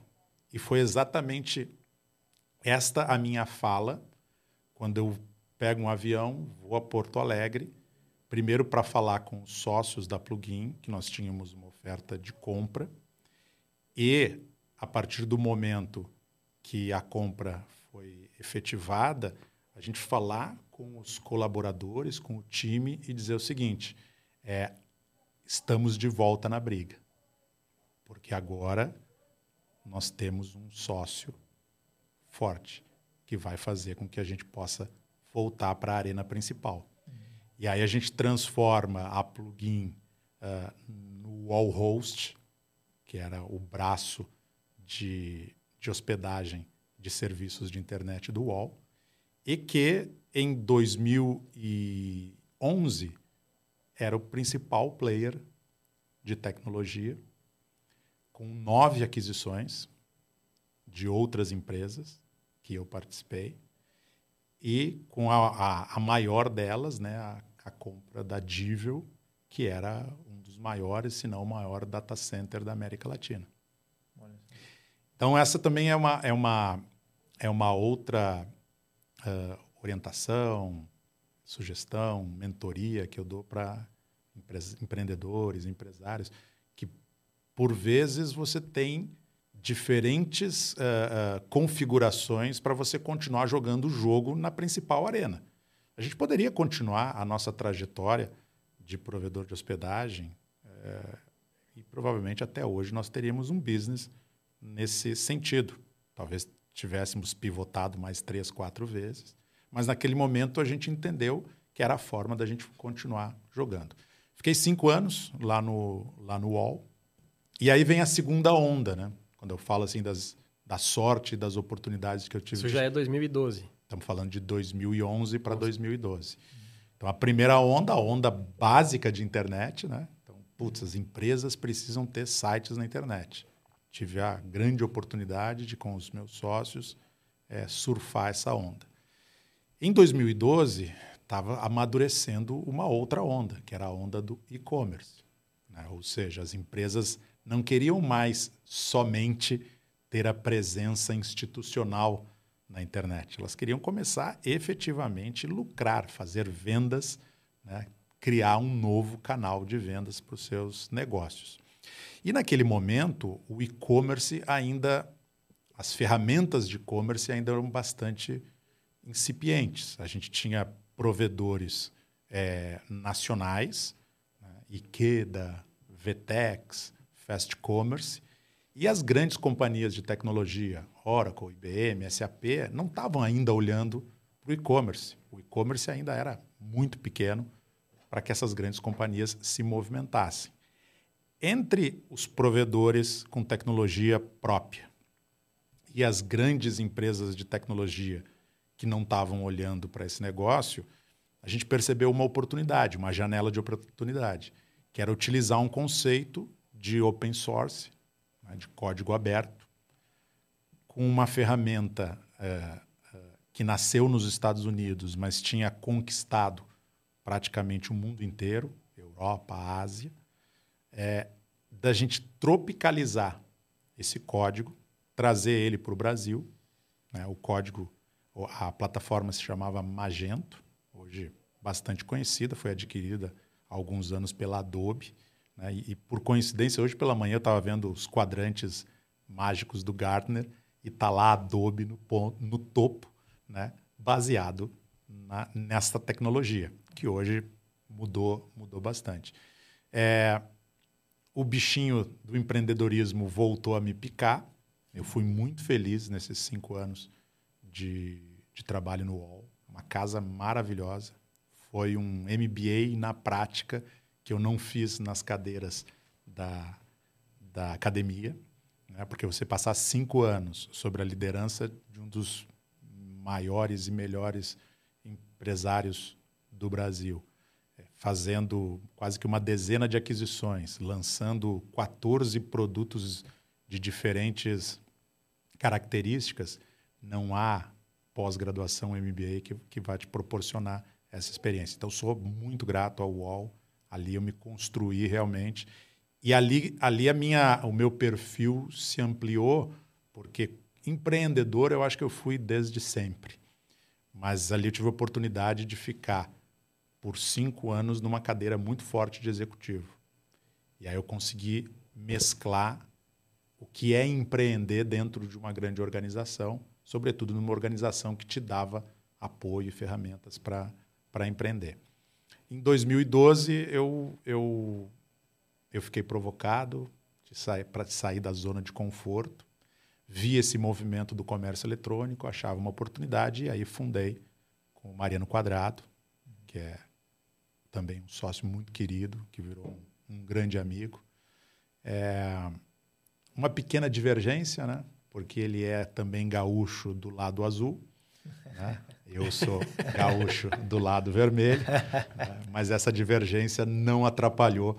E foi exatamente esta a minha fala quando eu pego um avião, vou a Porto Alegre, primeiro para falar com os sócios da Plugin, que nós tínhamos uma oferta de compra, e a partir do momento que a compra foi efetivada, a gente falar com os colaboradores, com o time e dizer o seguinte: é, estamos de volta na briga, porque agora nós temos um sócio forte, que vai fazer com que a gente possa voltar para a arena principal. Uhum. E aí a gente transforma a plugin uh, no wall host, que era o braço de, de hospedagem de serviços de internet do UOL, e que em 2011 era o principal player de tecnologia, com nove aquisições de outras empresas, que eu participei, e com a, a, a maior delas, né, a, a, compra da Divel, que era um dos maiores, se não o maior data center da América Latina. Então essa também é uma, é uma, é uma outra uh, orientação, sugestão, mentoria que eu dou para empreendedores, empresários, que por vezes você tem diferentes uh, uh, configurações para você continuar jogando o jogo na principal arena. A gente poderia continuar a nossa trajetória de provedor de hospedagem uh, e provavelmente até hoje nós teríamos um business nesse sentido. Talvez tivéssemos pivotado mais três, quatro vezes, mas naquele momento a gente entendeu que era a forma da gente continuar jogando. Fiquei cinco anos lá no, lá no UOL, e aí vem a segunda onda, né? Quando eu falo assim das, da sorte das oportunidades que eu tive. Isso já é 2012. Estamos falando de 2011 para 2012. Então, a primeira onda, a onda básica de internet, né? Então, putz, as empresas precisam ter sites na internet. Tive a grande oportunidade de, com os meus sócios, é, surfar essa onda. Em 2012, estava amadurecendo uma outra onda, que era a onda do e-commerce. Né? Ou seja, as empresas não queriam mais somente ter a presença institucional na internet. Elas queriam começar efetivamente lucrar, fazer vendas, né? criar um novo canal de vendas para os seus negócios. E naquele momento, o e-commerce ainda, as ferramentas de e-commerce ainda eram bastante incipientes. A gente tinha provedores é, nacionais, né? Ikeda, Vtex, Fast Commerce, e as grandes companhias de tecnologia, Oracle, IBM, SAP, não estavam ainda olhando para o e-commerce. O e-commerce ainda era muito pequeno para que essas grandes companhias se movimentassem. Entre os provedores com tecnologia própria e as grandes empresas de tecnologia que não estavam olhando para esse negócio, a gente percebeu uma oportunidade, uma janela de oportunidade, que era utilizar um conceito de open source, né, de código aberto, com uma ferramenta é, é, que nasceu nos Estados Unidos, mas tinha conquistado praticamente o mundo inteiro, Europa, Ásia, é, da gente tropicalizar esse código, trazer ele para o Brasil. Né? O código, a plataforma se chamava Magento, hoje bastante conhecida, foi adquirida há alguns anos pela Adobe. Né? E, e, por coincidência, hoje pela manhã eu estava vendo os quadrantes mágicos do Gartner e está lá Adobe no, ponto, no topo, né? baseado na, nessa tecnologia, que hoje mudou, mudou bastante. É, o bichinho do empreendedorismo voltou a me picar. Eu fui muito feliz nesses cinco anos de, de trabalho no UOL. Uma casa maravilhosa. Foi um MBA na prática que eu não fiz nas cadeiras da, da academia, né? porque você passar cinco anos sobre a liderança de um dos maiores e melhores empresários do Brasil, fazendo quase que uma dezena de aquisições, lançando 14 produtos de diferentes características, não há pós-graduação MBA que, que vai te proporcionar essa experiência. Então, sou muito grato ao UOL. Ali eu me construí realmente. E ali, ali a minha, o meu perfil se ampliou, porque empreendedor eu acho que eu fui desde sempre. Mas ali eu tive a oportunidade de ficar por cinco anos numa cadeira muito forte de executivo. E aí eu consegui mesclar o que é empreender dentro de uma grande organização, sobretudo numa organização que te dava apoio e ferramentas para empreender. Em 2012, eu, eu, eu fiquei provocado para sair da zona de conforto, vi esse movimento do comércio eletrônico, achava uma oportunidade e aí fundei com o Mariano Quadrado, que é também um sócio muito querido, que virou um, um grande amigo. É uma pequena divergência, né? porque ele é também gaúcho do lado azul. Né? Eu sou gaúcho do lado vermelho, mas essa divergência não atrapalhou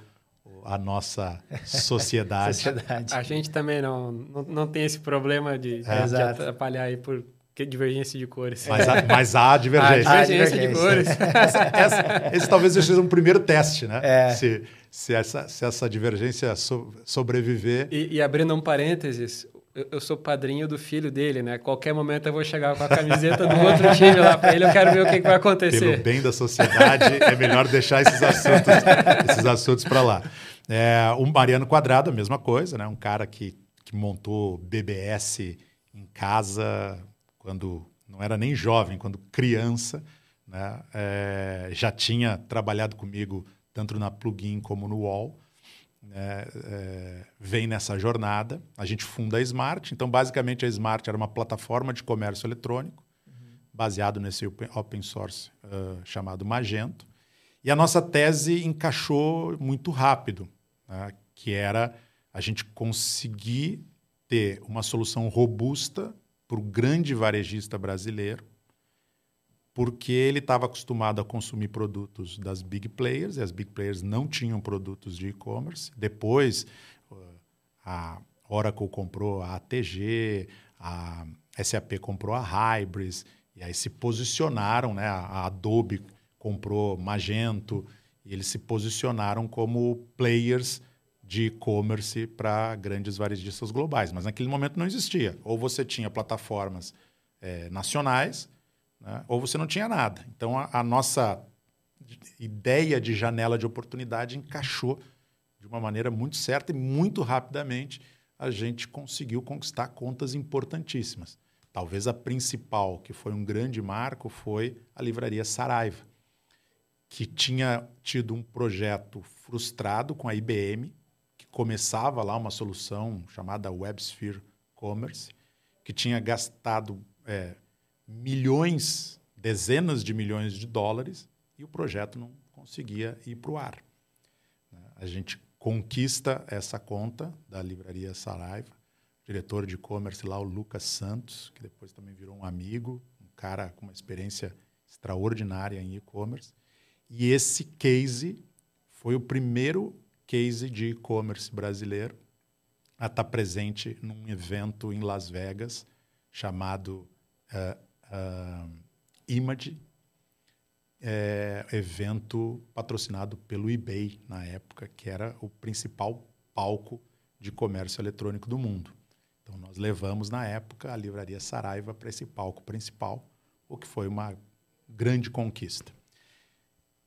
a nossa sociedade. sociedade. A gente também não, não, não tem esse problema de, é. de atrapalhar aí por que divergência de cores. Mas há, mas há divergência. Há divergência, de cores. essa, essa, esse talvez seja um primeiro teste, né? É. Se, se, essa, se essa divergência so, sobreviver. E, e, abrindo um parênteses, eu, sou padrinho do filho dele, né? Qualquer momento eu vou chegar com a camiseta do outro time lá para ele, eu quero ver o que, que, vai acontecer. Pelo bem da sociedade, é melhor deixar esses assuntos, esses assuntos para lá. É, o Mariano Quadrado, a mesma coisa, né? Um cara que, que montou BBS em casa quando não era nem jovem, quando criança, né, é, já tinha trabalhado comigo tanto na Plugin como no Wall. É, vem nessa jornada. A gente funda a Smart. Então, basicamente, a Smart era uma plataforma de comércio eletrônico uhum. baseado nesse open source uh, chamado Magento. E a nossa tese encaixou muito rápido, né, que era a gente conseguir ter uma solução robusta para o grande varejista brasileiro, porque ele estava acostumado a consumir produtos das big players, e as big players não tinham produtos de e-commerce. Depois, uh, a Oracle comprou a ATG, a SAP comprou a Hybris, e aí se posicionaram, né? a Adobe comprou Magento, e eles se posicionaram como players de e-commerce para grandes varejistas globais. Mas naquele momento não existia. Ou você tinha plataformas é, nacionais, né? ou você não tinha nada. Então a, a, nossa ideia de janela de oportunidade encaixou de uma maneira muito certa e muito rapidamente a gente conseguiu conquistar contas importantíssimas. Talvez a principal, que foi um grande marco, foi a livraria Saraiva, que tinha tido um projeto frustrado com a IBM, começava lá uma solução chamada WebSphere Commerce, que tinha gastado é, milhões, dezenas de milhões de dólares, e o projeto não conseguia ir para o ar. A gente conquista essa conta da livraria Saraiva, diretor de e-commerce lá, o Lucas Santos, que depois também virou um amigo, um cara com uma experiência extraordinária em e-commerce. E esse case foi o primeiro case de e-commerce brasileiro a estar presente num evento em Las Vegas chamado uh, uh, Image, é, evento patrocinado pelo eBay na época, que era o principal palco de comércio eletrônico do mundo. Então nós levamos na época a livraria Saraiva para esse palco principal, o que foi uma grande conquista.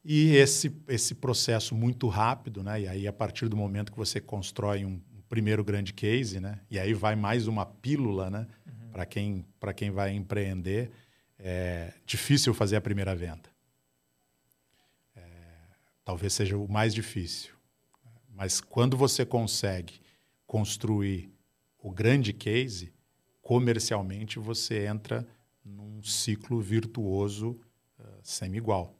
E esse, esse processo muito rápido, né? e aí a partir do momento que você constrói um, um primeiro grande case, né? e aí vai mais uma pílula né? Uhum. Para quem, quem vai empreender, é difícil fazer a primeira venda. É, talvez seja o mais difícil. Mas quando você consegue construir o grande case, comercialmente você entra num ciclo virtuoso uh, sem igual.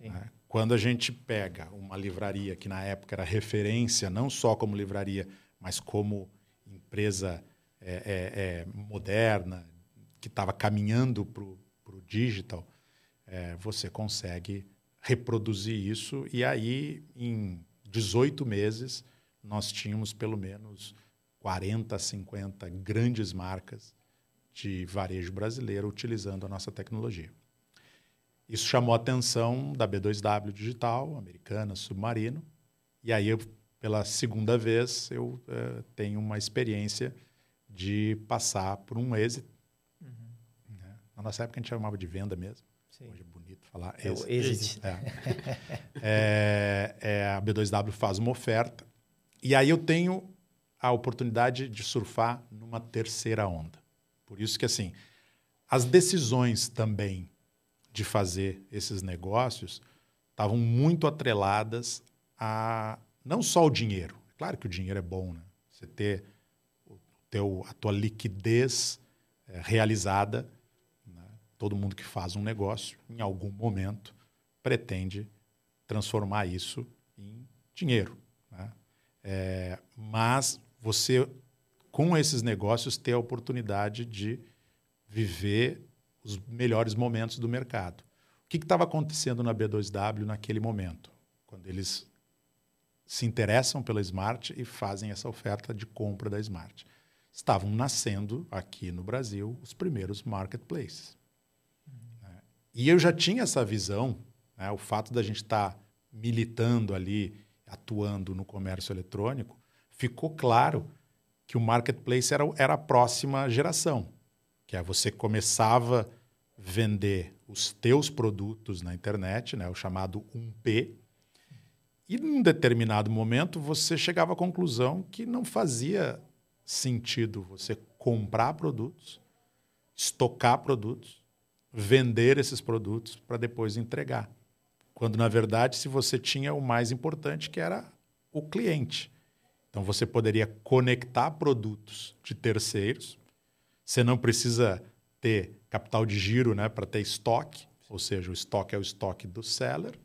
Né? Quando a gente pega uma livraria que na época era referência, não só como livraria, mas como empresa é, é, é, moderna, que estava caminhando para o digital, é, você consegue reproduzir isso. E aí, em 18 meses, nós tínhamos pelo menos 40, 50 grandes marcas de varejo brasileiro utilizando a nossa tecnologia. Isso chamou a atenção da B2W Digital, americana, Submarino, e aí, eu, pela segunda vez, eu uh, tenho uma experiência de passar por um exit. Uhum. Né? Na nossa época, a gente chamava de venda mesmo. Sim. Hoje é bonito falar é exit. exit. É. é, é, a B2W faz uma oferta, e aí eu tenho a oportunidade de surfar numa terceira onda. Por isso que, assim, as decisões também de fazer esses negócios estavam muito atreladas a não só o dinheiro. Claro que o dinheiro é bom, né? Você ter teu, a tua liquidez é, realizada. Né? Todo mundo que faz um negócio, em algum momento, pretende transformar isso em dinheiro. Né? É, mas você, com esses negócios, ter a oportunidade de viver os melhores momentos do mercado. O que estava acontecendo na B2W naquele momento? Quando eles se interessam pela Smart e fazem essa oferta de compra da Smart. Estavam nascendo aqui no Brasil os primeiros marketplaces. Uhum. E eu já tinha essa visão, né, o fato da gente estar tá militando ali, atuando no comércio eletrônico, ficou claro que o marketplace era, era a próxima geração, que é você começava a vender os teus produtos na internet, né, o chamado 1P, e num determinado momento você chegava à conclusão que não fazia sentido você comprar produtos, estocar produtos, vender esses produtos para depois entregar. Quando na verdade, se você tinha o mais importante, que era o cliente. Então você poderia conectar produtos de terceiros. Você não precisa ter capital de giro né, para ter estoque, ou seja, o estoque é o estoque do seller.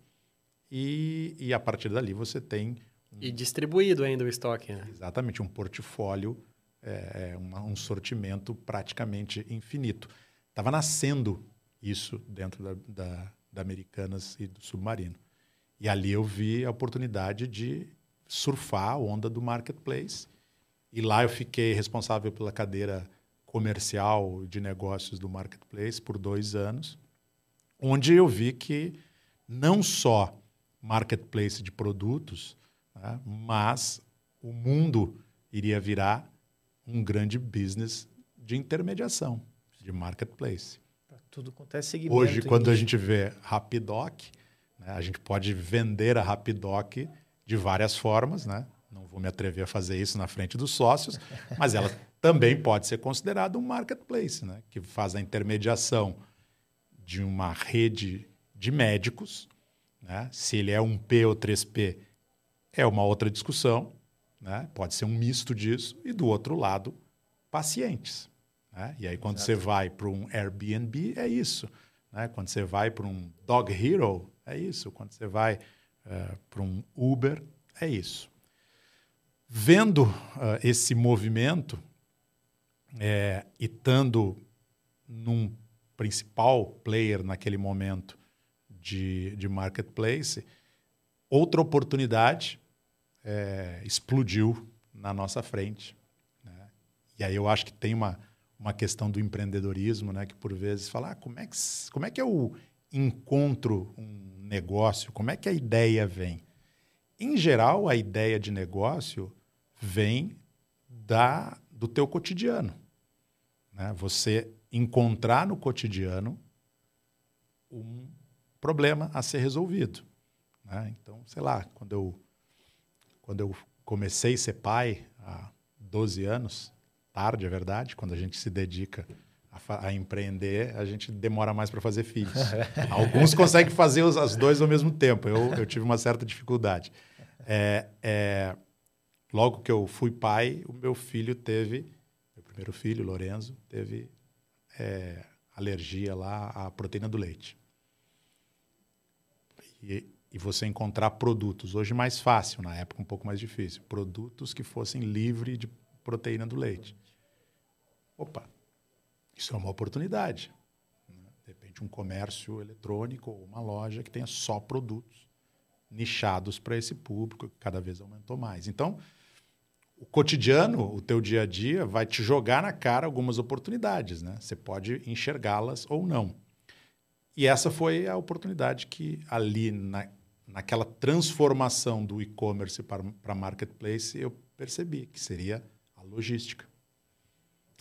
E, e a partir dali você tem. E distribuído ainda o estoque, né? Exatamente, um portfólio, é, é um sortimento praticamente infinito. Estava nascendo isso dentro da, da, da Americanas e do Submarino. E ali eu vi a oportunidade de surfar a onda do marketplace. E lá eu fiquei responsável pela cadeira comercial de negócios do marketplace por dois anos, onde eu vi que não só marketplace de produtos, né, mas o mundo iria virar um grande business de intermediação, de marketplace. Tudo acontece segmento. Hoje, quando a gente vê Rapidoc, né, a gente pode vender a Rapidoc de várias formas, né? Não vou me atrever a fazer isso na frente dos sócios, mas ela também pode ser considerada um marketplace, né? Que faz a intermediação de uma rede de médicos, né? Se ele é um P ou 3P é uma outra discussão, né? Pode ser um misto disso e do outro lado pacientes, né? E aí quando Exato. você vai para um Airbnb é isso, né? Quando você vai para um Dog Hero é isso, quando você vai uh, para um Uber, é isso. Vendo uh, esse movimento é, e estando num principal player naquele momento de, de marketplace, outra oportunidade é, explodiu na nossa frente, E aí eu acho que tem uma, uma questão do empreendedorismo, né? Que por vezes fala, ah, como, é que, como é que eu encontro um negócio? Como é que a ideia vem? Em geral, a ideia de negócio vem da, do teu cotidiano. Né? Você encontrar no cotidiano um problema a ser resolvido. Né? Então, sei lá, quando eu, quando eu comecei a ser pai há 12 anos, tarde, é verdade, quando a gente se dedica a, a empreender, a gente demora mais para fazer filhos. Alguns conseguem fazer os, as dois ao mesmo tempo. Eu, eu tive uma certa dificuldade. É, é, logo que eu fui pai, o meu filho teve, meu primeiro filho, Lorenzo, teve é, alergia lá à proteína do leite. E, e você encontrar produtos, hoje mais fácil, na época um pouco mais difícil, produtos que fossem livres de proteína do leite. Opa, isso é uma oportunidade. De repente, um comércio eletrônico ou uma loja que tenha só produtos nichados para esse público, que cada vez aumentou mais. Então, o cotidiano, o teu dia a dia, vai te jogar na cara algumas oportunidades. Né? Você pode enxergá-las ou não. E essa foi a oportunidade que ali, na, naquela transformação do e-commerce para, marketplace, eu percebi que seria a logística.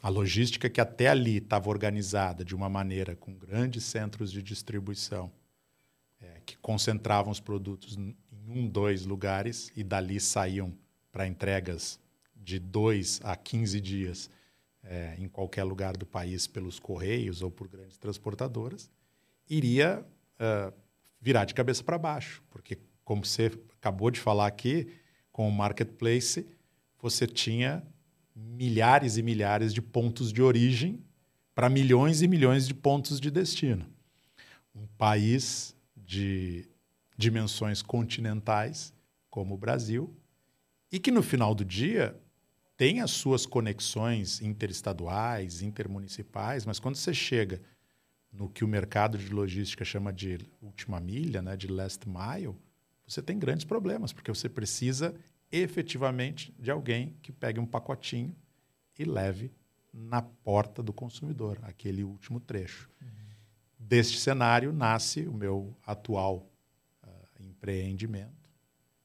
A logística que até ali estava organizada de uma maneira com grandes centros de distribuição, é, que concentravam os produtos em um, dois lugares e dali saíam para entregas de dois a 15 dias é, em qualquer lugar do país pelos correios ou por grandes transportadoras iria uh, virar de cabeça para baixo, porque, como você acabou de falar aqui, com o marketplace, você tinha milhares e milhares de pontos de origem para milhões e milhões de pontos de destino. Um país de dimensões continentais, como o Brasil, e que no final do dia tem as suas conexões interestaduais, intermunicipais, mas quando você chega no que o mercado de logística chama de última milha, né, de last mile, você tem grandes problemas, porque você precisa efetivamente de alguém que pegue um pacotinho e leve na porta do consumidor, aquele último trecho. Uhum. Deste cenário nasce o meu atual uh, empreendimento,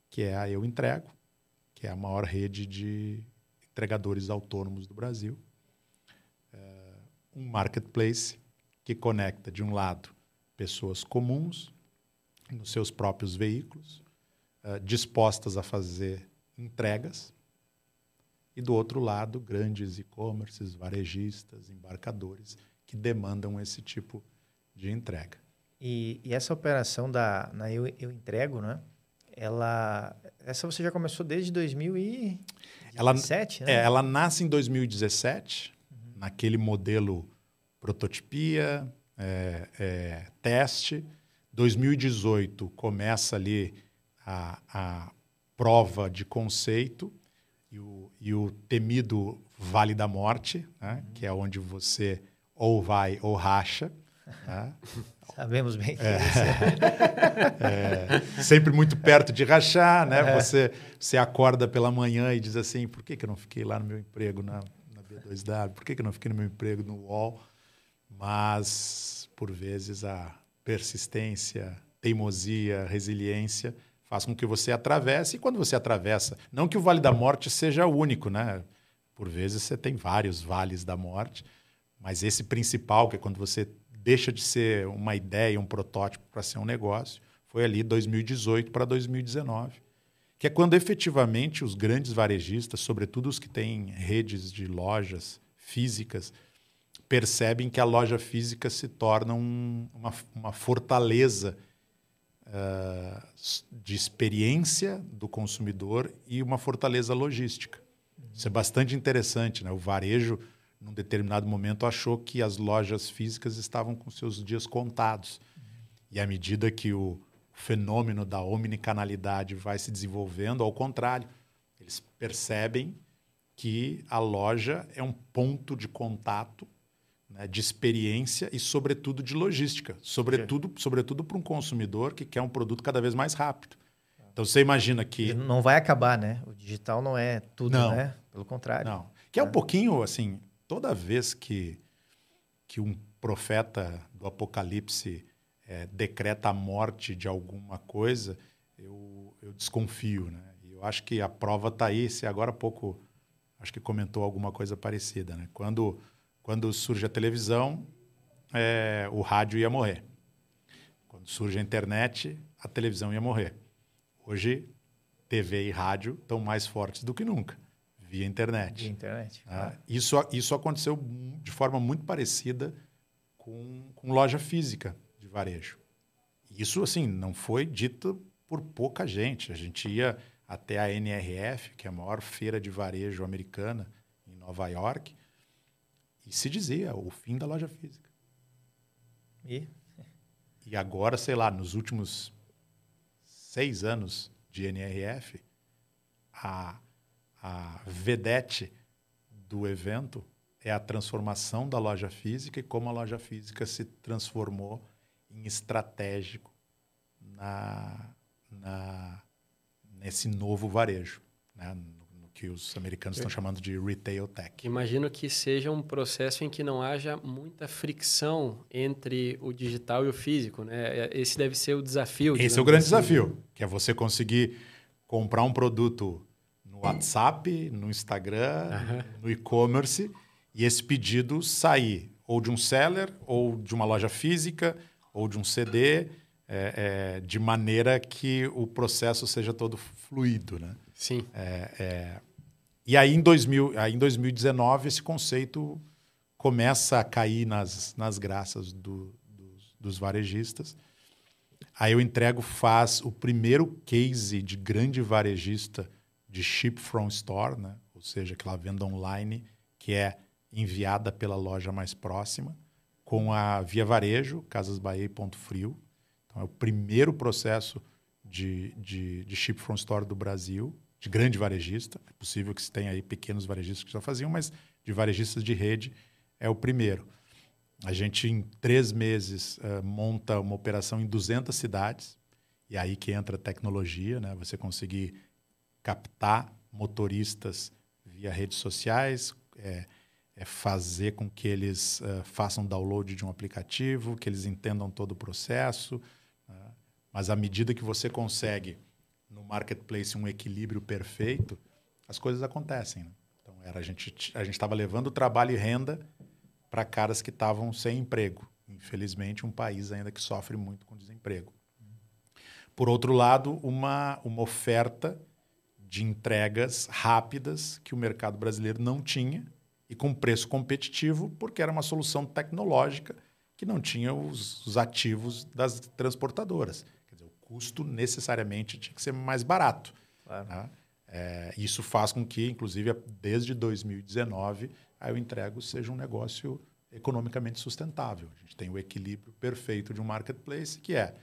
que é a Eu Entrego, que é a maior rede de entregadores autônomos do Brasil. Uh, um marketplace que conecta, de um lado, pessoas comuns nos seus próprios veículos, uh, dispostas a fazer entregas, e do outro lado, grandes e-commerces, varejistas, embarcadores que demandam esse tipo de entrega. E, e essa operação da na eu, eu entrego, né? Ela, essa você já começou desde 2017, ela, né? É, ela nasce em 2017, uhum. naquele modelo prototipia, é, é, teste. 2018 começa ali a, a prova de conceito e o, e o temido Vale da Morte, né? uhum. que é onde você ou vai ou racha. Né? Sabemos bem que é, é, é, sempre muito perto de rachar, né? É. Você, você acorda pela manhã e diz assim, por que, que eu não fiquei lá no meu emprego na, na B2W? Por que, que eu não fiquei no meu emprego no UOL? Mas por vezes a persistência, teimosia, resiliência faz com que você atravesse. E quando você atravessa, não que o Vale da Morte seja único, né? Por vezes você tem vários vales da morte, mas esse principal, que é quando você deixa de ser uma ideia, um protótipo para ser um negócio, foi ali 2018 para 2019, que é quando efetivamente os grandes varejistas, sobretudo os que têm redes de lojas físicas, percebem que a loja física se torna um, uma, uma, fortaleza uh, de experiência do consumidor e uma fortaleza logística. Uhum. Isso é bastante interessante. Né? O varejo, num determinado momento, achou que as lojas físicas estavam com seus dias contados. Uhum. E à medida que o fenômeno da omnicanalidade vai se desenvolvendo, ao contrário, eles percebem que a loja é um ponto de contato né, de experiência e, sobretudo, de logística. Sobretudo, sobretudo para um consumidor que quer um produto cada vez mais rápido. Então, você imagina que... Não vai acabar, né? O digital não é tudo, não. né? Pelo contrário. Não. Que é um pouquinho assim, toda vez que, que um profeta do Apocalipse é, decreta a morte de alguma coisa, eu, eu desconfio, né? E eu acho que a prova está aí. Se agora há pouco, acho que comentou alguma coisa parecida, né? Quando, quando surge a televisão, é, o rádio ia morrer. Quando surge a internet, a televisão ia morrer. Hoje, TV e rádio estão mais fortes do que nunca, via internet. Via internet. Ah, isso, isso aconteceu de forma muito parecida com, com loja física de varejo. Isso, assim, não foi dito por pouca gente. A gente ia até a NRF, que é a maior feira de varejo americana em Nova York, e se dizia o fim da loja física. E? E agora, sei lá, nos últimos seis anos de NRF, a, a vedete do evento é a transformação da loja física e como a loja física se transformou em estratégico na, na, nesse novo varejo, né? Que os americanos estão chamando de retail tech. Imagino que seja um processo em que não haja muita fricção entre o digital e o físico. Né? Esse deve ser o desafio. Esse é o grande assim. desafio, que é você conseguir comprar um produto no WhatsApp, no Instagram, uhum. no e-commerce e esse pedido sair ou de um seller, ou de uma loja física, ou de um CD, é, é, de maneira que o processo seja todo fluido. Né? Sim. É, é e aí em, 2000, aí, em 2019, esse conceito começa a cair nas, nas graças do, dos, dos varejistas. Aí eu entrego faz o primeiro case de grande varejista de ship from store, né? ou seja, aquela venda online que é enviada pela loja mais próxima, com a Via Varejo, Casas Bahia e Ponto Frio. Então, é o primeiro processo de, de, de ship from store do Brasil, de grande varejista. É possível que se tenha aí pequenos varejistas que já faziam, mas de varejistas de rede é o primeiro. A gente, em três meses, uh, monta uma operação em 200 cidades, e aí que entra a tecnologia, né? você conseguir captar motoristas via redes sociais, é, é fazer com que eles uh, façam download de um aplicativo, que eles entendam todo o processo. Né? Mas à medida que você consegue marketplace um equilíbrio perfeito, as coisas acontecem. Né? Então era a gente a estava levando trabalho e renda para caras que estavam sem emprego. Infelizmente, um país ainda que sofre muito com desemprego. Por outro lado, uma, uma oferta de entregas rápidas que o mercado brasileiro não tinha e com preço competitivo, porque era uma solução tecnológica que não tinha os, os ativos das transportadoras. Custo necessariamente tinha que ser mais barato. Claro. Né? É, isso faz com que, inclusive, desde 2019, a Eu Entrego seja um negócio economicamente sustentável. A gente tem o equilíbrio perfeito de um marketplace, que é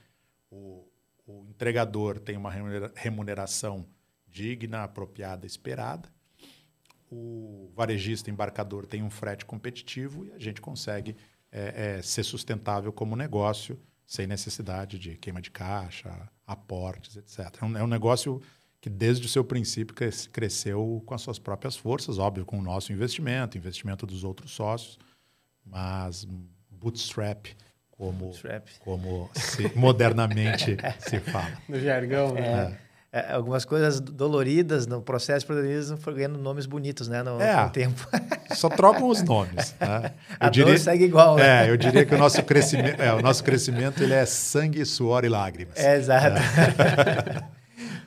o, o entregador tem uma remuneração digna, apropriada, esperada, o varejista embarcador tem um frete competitivo e a gente consegue é, é, ser sustentável como negócio sem necessidade de queima de caixa, aportes, etc. É um, é um negócio que desde o seu princípio cresceu com as suas próprias forças, óbvio, com o nosso investimento, investimento dos outros sócios, mas bootstrap, como, bootstrap. como se, modernamente se fala. No jargão, né? É é, algumas coisas doloridas no processo de protagonismo foram ganhando nomes bonitos, né, no, é, tempo. Só trocam os nomes. Né? A diria, dor segue igual. Né? É, eu diria que o nosso crescimento, é, o nosso crescimento ele é sangue, suor e lágrimas. É, exato.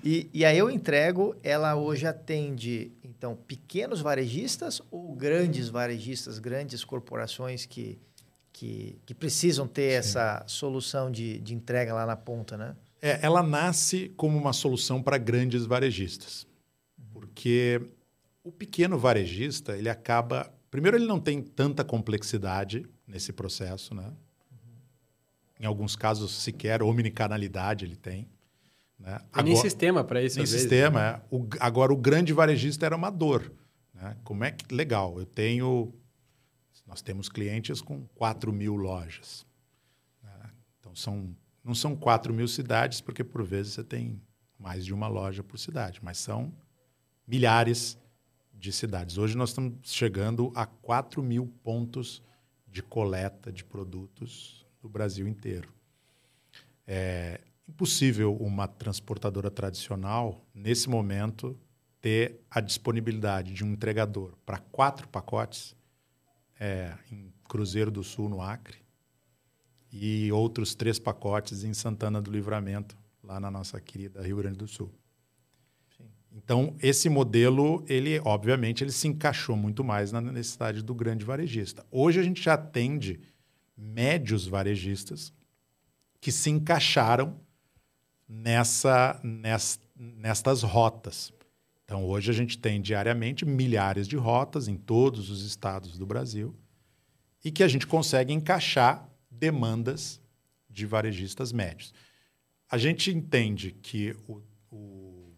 E, e aí eu entrego, ela hoje atende, então, pequenos varejistas ou grandes varejistas, grandes corporações que, que, que precisam ter Sim. essa solução de, de entrega lá na ponta, né? É, ela nasce como uma solução para grandes varejistas. Porque o pequeno varejista, ele acaba. Primeiro, ele não tem tanta complexidade nesse processo, né? Em alguns casos, sequer omnicanalidade ele tem. Né? Agora, nem sistema para isso. Nem sistema, vezes, né? é. O, agora, o grande varejista era uma dor. Né? Como é que. Legal, eu tenho. Nós temos clientes com 4 mil lojas. Né? Então, são não são 4 mil cidades, porque por vezes você tem mais de uma loja por cidade, mas são milhares de cidades. Hoje nós estamos chegando a 4 mil pontos de coleta de produtos do Brasil inteiro. É impossível uma transportadora tradicional, nesse momento, ter a disponibilidade de um entregador para quatro pacotes é, em Cruzeiro do Sul, no Acre, e outros três pacotes em Santana do Livramento, lá na nossa querida Rio Grande do Sul. Então, esse modelo, ele obviamente, ele se encaixou muito mais na necessidade do grande varejista. Hoje a gente já atende médios varejistas que se encaixaram nessa, ness, nestas rotas. Então, hoje a gente tem diariamente milhares de rotas em todos os estados do Brasil e que a gente consegue encaixar demandas de varejistas médios. A gente entende que o, o,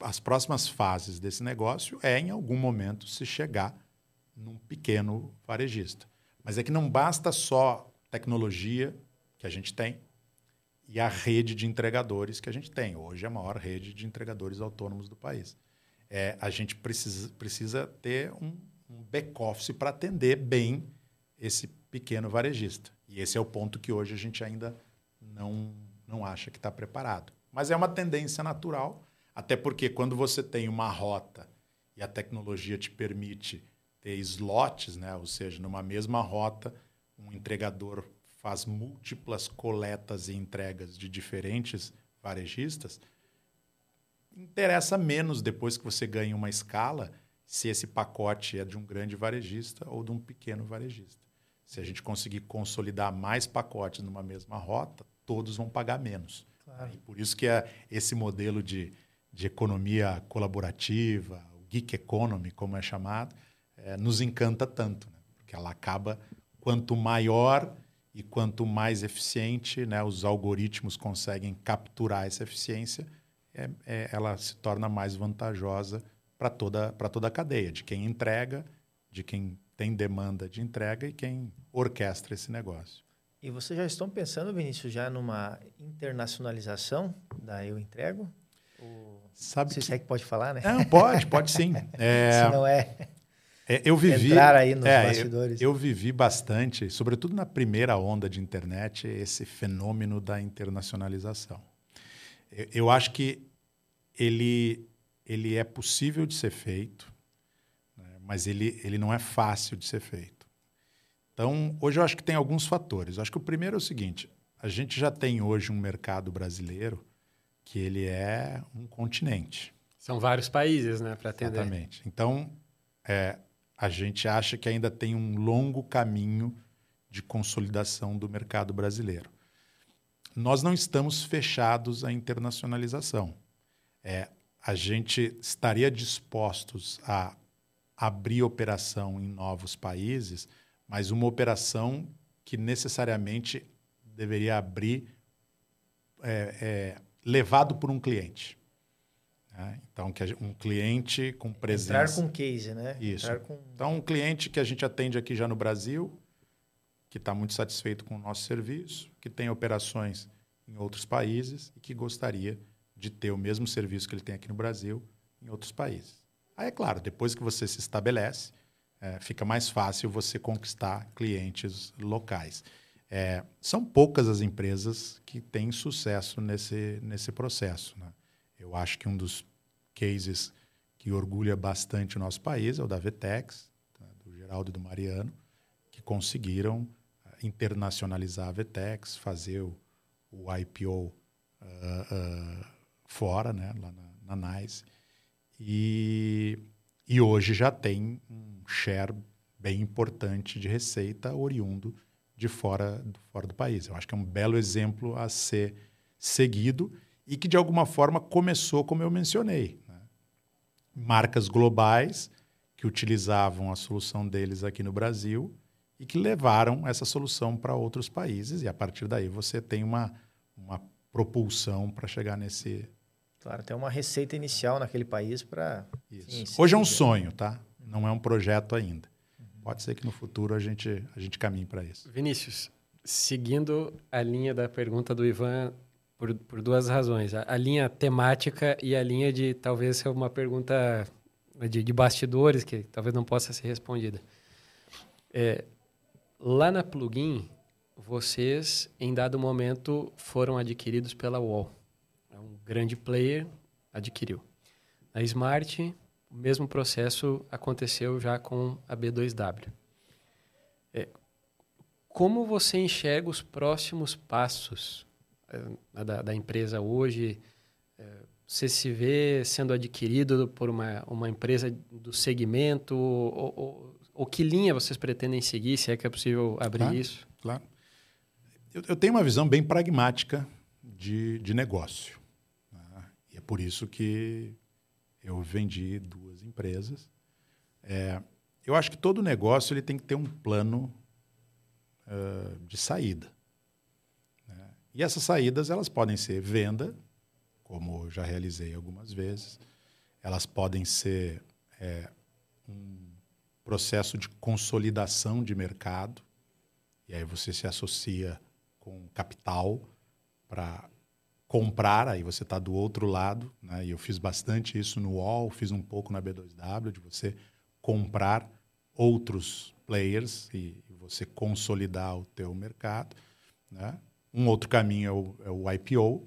as próximas fases desse negócio é, em algum momento, se chegar num pequeno varejista. Mas é que não basta só tecnologia que a gente tem e a rede de entregadores que a gente tem. Hoje é a maior rede de entregadores autônomos do país. É, a gente precisa, precisa ter um, um back-office para atender bem esse pequeno varejista. E esse é o ponto que hoje a gente ainda não não acha que está preparado. Mas é uma tendência natural, até porque quando você tem uma rota e a tecnologia te permite ter slots, né? ou seja, numa mesma rota, um entregador faz múltiplas coletas e entregas de diferentes varejistas, interessa menos depois que você ganha uma escala se esse pacote é de um grande varejista ou de um pequeno varejista. Se a gente conseguir consolidar mais pacotes numa mesma rota, todos vão pagar menos. Claro. E por isso que é esse modelo de, de economia colaborativa, o geek economy, como é chamado, é, nos encanta tanto, né? porque ela acaba quanto maior e quanto mais eficiente né, os algoritmos conseguem capturar essa eficiência, é, é, ela se torna mais vantajosa para toda, toda a cadeia, de quem entrega, de quem tem demanda de entrega e quem orquestra esse negócio. E vocês já estão pensando, Vinícius, já numa internacionalização da Eu Entrego? Ou... Sabe se que... é que pode falar, né? Não, pode, pode sim. É... se não é... é... eu vivi entrar aí nos é, bastidores. Eu, eu, vivi bastante, sobretudo na primeira onda de internet, esse fenômeno da internacionalização. Eu, eu acho que ele, ele é possível de ser feito? Mas ele, ele não é fácil de ser feito. Então, hoje eu acho que tem alguns fatores. Eu acho que o primeiro é o seguinte: a gente já tem hoje um mercado brasileiro que ele é um continente. São vários países, né, para atender. Exatamente. Então, é, a gente acha que ainda tem um longo caminho de consolidação do mercado brasileiro. Nós não estamos fechados à internacionalização. É, a gente estaria dispostos a abrir operação em novos países mas uma operação que necessariamente deveria abrir é, é, levado por um cliente. Né? Então, que um cliente com presença. Entrar com case, né? Isso. Com... Então, um cliente que a gente atende aqui já no Brasil, que está muito satisfeito com o nosso serviço, que tem operações em outros países e que gostaria de ter o mesmo serviço que ele tem aqui no Brasil em outros países. Aí, é claro, depois que você se estabelece, é, fica mais fácil você conquistar clientes locais. É, são poucas as empresas que têm sucesso nesse, nesse processo. Né? Eu acho que um dos cases que orgulha bastante o nosso país é o da Vetex, tá? do Geraldo e do Mariano, que conseguiram é, internacionalizar a Vetex, fazer o, o IPO uh, uh, fora, né? lá na, na NICE. E, e hoje já tem um share bem importante de receita oriundo de fora, de fora do país. Eu acho que é um belo exemplo a ser seguido e que, de alguma forma, começou como eu mencionei. Né? Marcas globais que utilizavam a solução deles aqui no Brasil e que levaram essa solução para outros países, e a partir daí você tem uma, uma propulsão para chegar nesse. Claro, tem uma receita inicial naquele país para. Hoje é um sonho, tá? não é um projeto ainda. Pode ser que no futuro a gente, a gente caminhe para isso. Vinícius, seguindo a linha da pergunta do Ivan, por, por duas razões. A, a, linha temática e a linha de talvez ser uma pergunta de, de, bastidores que talvez não possa ser respondida. É, lá na Plugin, vocês, em dado momento, foram adquiridos pela UOL. Grande player adquiriu. Na Smart, o mesmo processo aconteceu já com a B2W. É, como você enxerga os próximos passos é, da, da, empresa hoje? É, você se vê sendo adquirido por uma, uma empresa do segmento? Ou, ou, ou, que linha vocês pretendem seguir, se é que é possível abrir claro, isso? Claro. Eu, eu, tenho uma visão bem pragmática de, de negócio. Por isso que eu vendi duas empresas. É, eu acho que todo negócio ele tem que ter um plano uh, de saída. Né? E essas saídas elas podem ser venda, como já realizei algumas vezes. Elas podem ser é, um processo de consolidação de mercado. E aí você se associa com capital para comprar, aí você está do outro lado, né? e eu fiz bastante isso no UOL, fiz um pouco na B2W, de você comprar outros players e, você consolidar o teu mercado. Né? Um outro caminho é o, é o, IPO.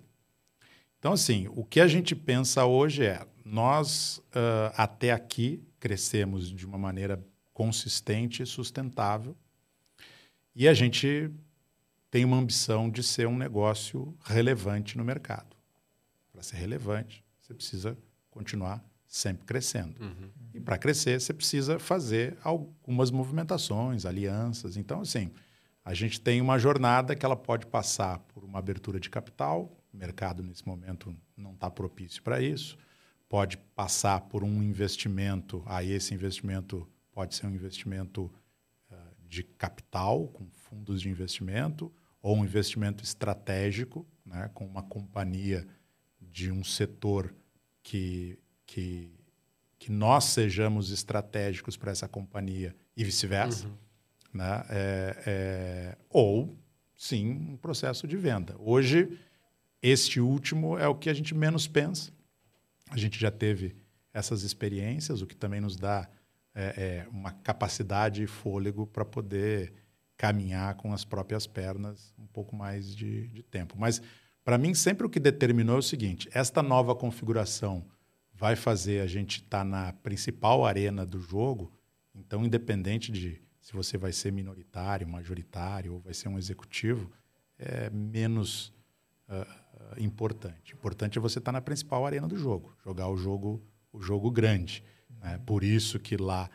Então, assim, o que a gente pensa hoje é, nós uh, até aqui crescemos de uma maneira consistente e sustentável, e a gente tem uma ambição de ser um negócio relevante no mercado. Para ser relevante, você precisa continuar sempre crescendo. Uhum. E para crescer, você precisa fazer algumas movimentações, alianças. Então, assim, a gente tem uma jornada que ela pode passar por uma abertura de capital, o mercado nesse momento não está propício para isso. Pode passar por um investimento, aí esse investimento pode ser um investimento uh, de capital, com fundos de investimento, ou um investimento estratégico, né, com uma companhia de um setor que, que, que nós sejamos estratégicos para essa companhia e vice-versa. Uhum. Né? É, é, ou, sim, um processo de venda. Hoje, este último é o que a gente menos pensa. A gente já teve essas experiências, o que também nos dá é, é uma capacidade e fôlego para poder caminhar com as próprias pernas um pouco mais de, de tempo. Mas, para mim, sempre o que determinou é o seguinte: esta nova configuração vai fazer a gente estar tá na principal arena do jogo, então, independente de se você vai ser minoritário, majoritário ou vai ser um executivo, é menos uh, importante. Importante é você estar tá na principal arena do jogo, jogar o jogo, o jogo grande. Né? Por isso que lá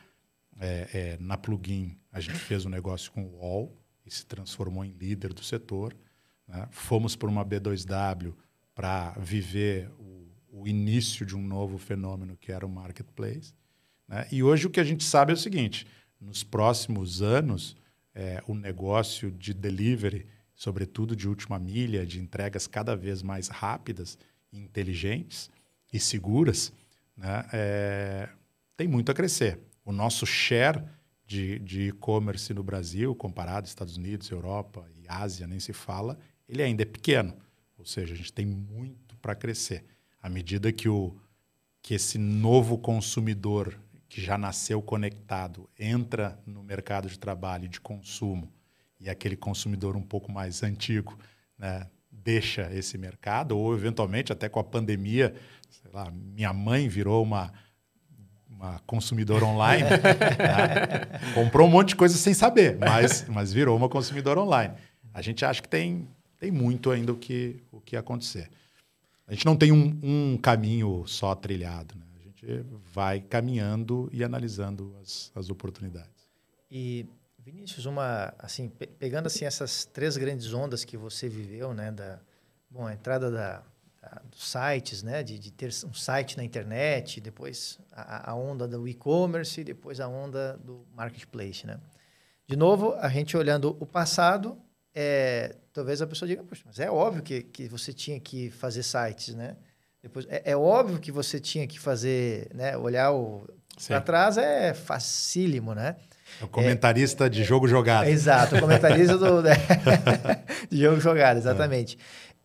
é, é, na plugin a gente fez um negócio com o UOL e se transformou em líder do setor. Né? Fomos por uma B2W para viver o, o, início de um novo fenômeno que era o marketplace. Né? E hoje o que a gente sabe é o seguinte: nos próximos anos, é, o negócio de delivery, sobretudo de última milha, de entregas cada vez mais rápidas, inteligentes e seguras, né? é, tem muito a crescer o nosso share de, e-commerce no Brasil, comparado Estados Unidos, Europa e Ásia, nem se fala, ele ainda é pequeno. Ou seja, a gente tem muito para crescer. À medida que, o, que esse novo consumidor, que já nasceu conectado, entra no mercado de trabalho e de consumo, e aquele consumidor um pouco mais antigo né, deixa esse mercado, ou eventualmente até com a pandemia, sei lá, minha mãe virou uma uma consumidora online, né? comprou um monte de coisa sem saber, mas, mas virou uma consumidora online. A gente acha que tem, tem muito ainda o que, o que acontecer. A gente não tem um, um caminho só trilhado, né? a gente vai caminhando e analisando as, as oportunidades. E Vinícius, uma assim pegando assim essas três grandes ondas que você viveu, né, da bom a entrada da dos sites, né? De, de, ter um site na internet, depois a, a onda do e-commerce depois a onda do marketplace, né? De novo, a gente olhando o passado, é, talvez a pessoa diga, Poxa, mas é óbvio que, que você tinha que fazer sites, né? Depois, é, é óbvio que você tinha que fazer, né? Olhar para trás é facílimo, né? É o comentarista é, de jogo jogado. exato, o comentarista do, né? de jogo jogado, exatamente.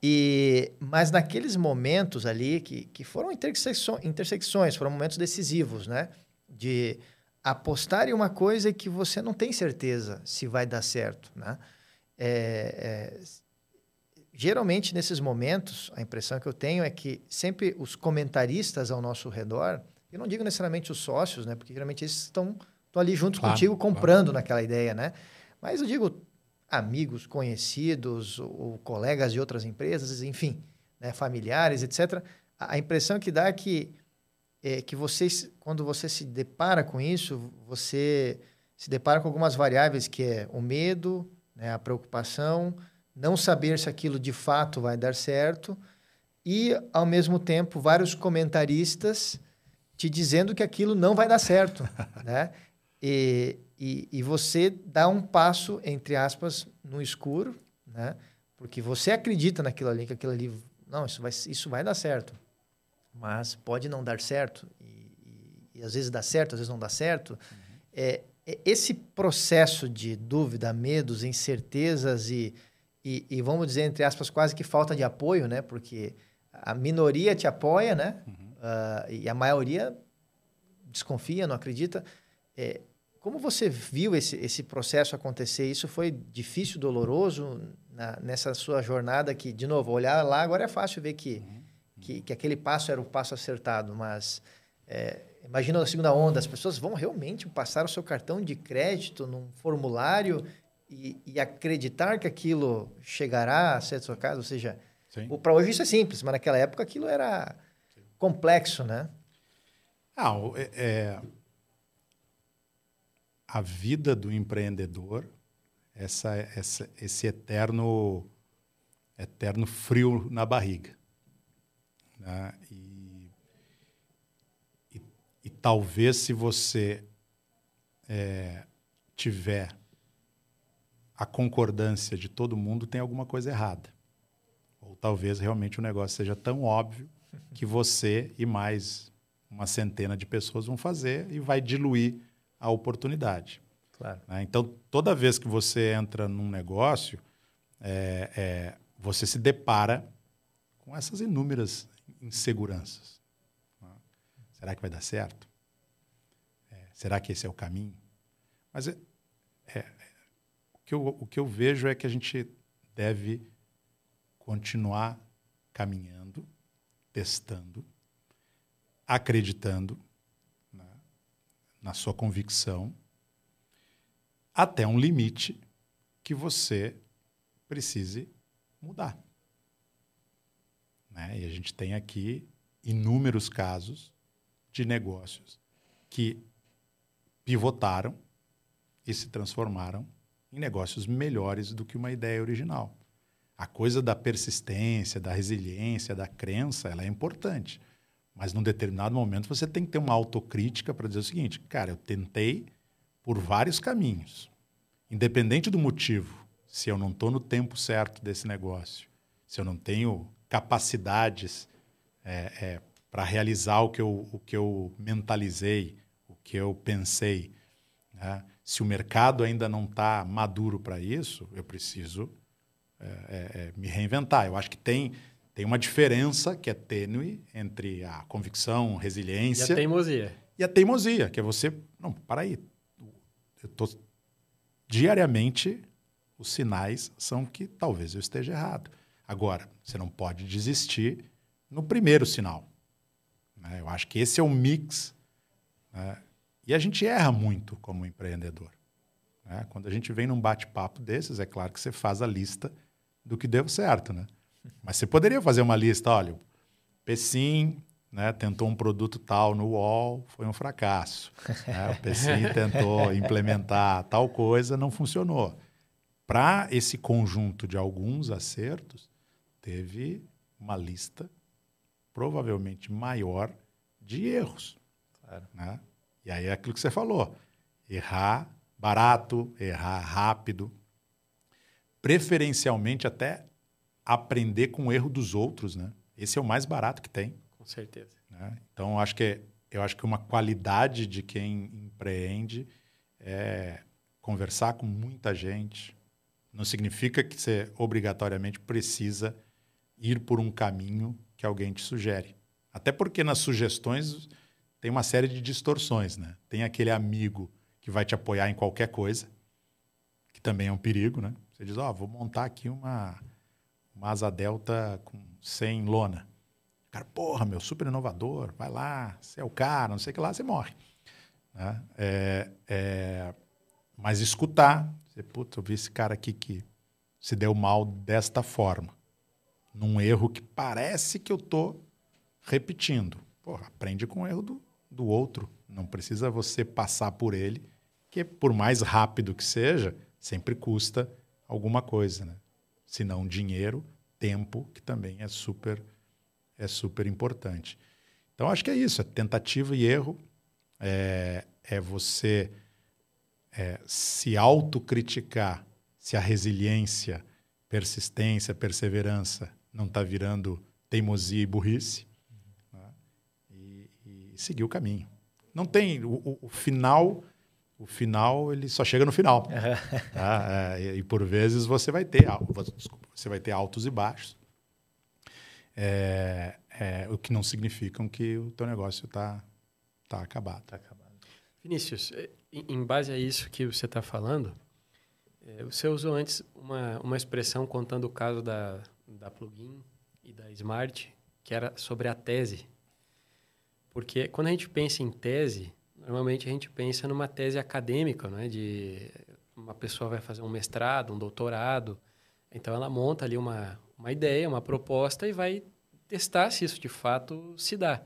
E, mas naqueles momentos ali, que, que foram intersecções, intersecções, foram momentos decisivos, né? De apostar em uma coisa que você não tem certeza se vai dar certo, né? É, é, geralmente, nesses momentos, a impressão que eu tenho é que sempre os comentaristas ao nosso redor, eu não digo necessariamente os sócios, né? Porque geralmente eles estão, estão ali juntos claro, contigo comprando claro. naquela ideia, né? Mas eu digo amigos, conhecidos, ou colegas de outras empresas, enfim, né, familiares, etc. A impressão que dá é que, é que vocês, quando você se depara com isso, você se depara com algumas variáveis que é o medo, né, a preocupação, não saber se aquilo de fato vai dar certo e, ao mesmo tempo, vários comentaristas te dizendo que aquilo não vai dar certo, né? E, e, e, você dá um passo, entre aspas, no escuro, né? Porque você acredita naquilo ali, que aquilo ali, não, isso vai, isso vai dar certo. Mas pode não dar certo. E, e, e às vezes dá certo, às vezes não dá certo. Uhum. É, é, esse processo de dúvida, medos, incertezas e, e, e, vamos dizer, entre aspas, quase que falta de apoio, né? Porque a minoria te apoia, né? Uhum. Uh, e a maioria desconfia, não acredita. É, como você viu esse, esse processo acontecer? Isso foi difícil, doloroso na, nessa sua jornada que, de novo, olhar lá agora é fácil ver que, uhum. que, que, aquele passo era o passo acertado, mas é, imagina na segunda onda, as pessoas vão realmente passar o seu cartão de crédito num formulário e, e acreditar que aquilo chegará a ser sua casa, ou seja, para hoje isso é simples, mas naquela época aquilo era Sim. complexo, né? Ah, é, é a vida do empreendedor, essa, essa, esse eterno, eterno frio na barriga. Né? E, e, e, talvez se você é, tiver a concordância de todo mundo, tem alguma coisa errada. Ou talvez realmente o negócio seja tão óbvio que você e mais uma centena de pessoas vão fazer e vai diluir a oportunidade. Claro. Né? Então, toda vez que você entra num negócio, é, é, você se depara com essas inúmeras inseguranças. Né? Será que vai dar certo? É, será que esse é o caminho? Mas é, é, o, que eu, o que eu vejo é que a gente deve continuar caminhando, testando, acreditando na sua convicção, até um limite que você precise mudar. Né? E a gente tem aqui inúmeros casos de negócios que pivotaram e se transformaram em negócios melhores do que uma ideia original. A coisa da persistência, da resiliência, da crença, ela é importante. Mas num determinado momento você tem que ter uma autocrítica para dizer o seguinte: cara, eu tentei por vários caminhos, independente do motivo, se eu não estou no tempo certo desse negócio, se eu não tenho capacidades é, é, para realizar o que, eu, o que eu mentalizei, o que eu pensei, né? se o mercado ainda não está maduro para isso, eu preciso é, é, é, me reinventar. Eu acho que tem tem uma diferença que é tênue entre a convicção, resiliência. E a teimosia. E a teimosia, que é você. Não, para aí. Eu tô, diariamente, os sinais são que talvez eu esteja errado. Agora, você não pode desistir no primeiro sinal. Né? Eu acho que esse é o mix. Né? E a gente erra muito como empreendedor. Né? Quando a gente vem num bate-papo desses, é claro que você faz a lista do que deu certo, né? Mas você poderia fazer uma lista, olha, o Pecim né, tentou um produto tal no UOL, foi um fracasso. Né? O Pecim tentou implementar tal coisa, não funcionou. Para esse conjunto de alguns acertos, teve uma lista provavelmente maior de erros. Claro. Né? E aí é aquilo que você falou: errar barato, errar rápido, preferencialmente até aprender com o erro dos outros, né? Esse é o mais barato que tem. Com certeza. Né? Então, acho que eu acho que uma qualidade de quem empreende é conversar com muita gente. Não significa que você obrigatoriamente precisa ir por um caminho que alguém te sugere. Até porque nas sugestões tem uma série de distorções, né? Tem aquele amigo que vai te apoiar em qualquer coisa, que também é um perigo, né? Você diz, ó, oh, vou montar aqui uma, uma asa delta com 100 lona. Cara, porra, meu, super inovador, vai lá, você é o cara, não sei o que lá, você morre. Né? É, é, mas escutar, você, puta, eu vi esse cara aqui que se deu mal desta forma, num erro que parece que eu tô repetindo. Porra, aprende com o erro do, do outro. Não precisa você passar por ele, que por mais rápido que seja, sempre custa alguma coisa, né? Se não dinheiro, tempo, que também é super é super importante. Então acho que é isso, é tentativa e erro, é, é você é, se autocriticar se a resiliência, persistência, perseverança não está virando teimosia e burrice seguir o caminho. Não tem o, o final, o final ele só chega no final. tá? é, e, por vezes você vai ter, desculpa, você vai ter altos e baixos. É, é, o que não significa que o teu negócio está tá acabado. Tá acabado. Vinícius, é, em base a isso que você está falando, é, você usou antes uma, uma expressão contando o caso da, da plugin e da Smart, que era sobre a tese porque quando a gente pensa em tese, normalmente a gente pensa numa tese acadêmica, né? De uma pessoa vai fazer um mestrado, um doutorado. Então ela monta ali uma, uma ideia, uma proposta e vai testar se isso de fato se dá.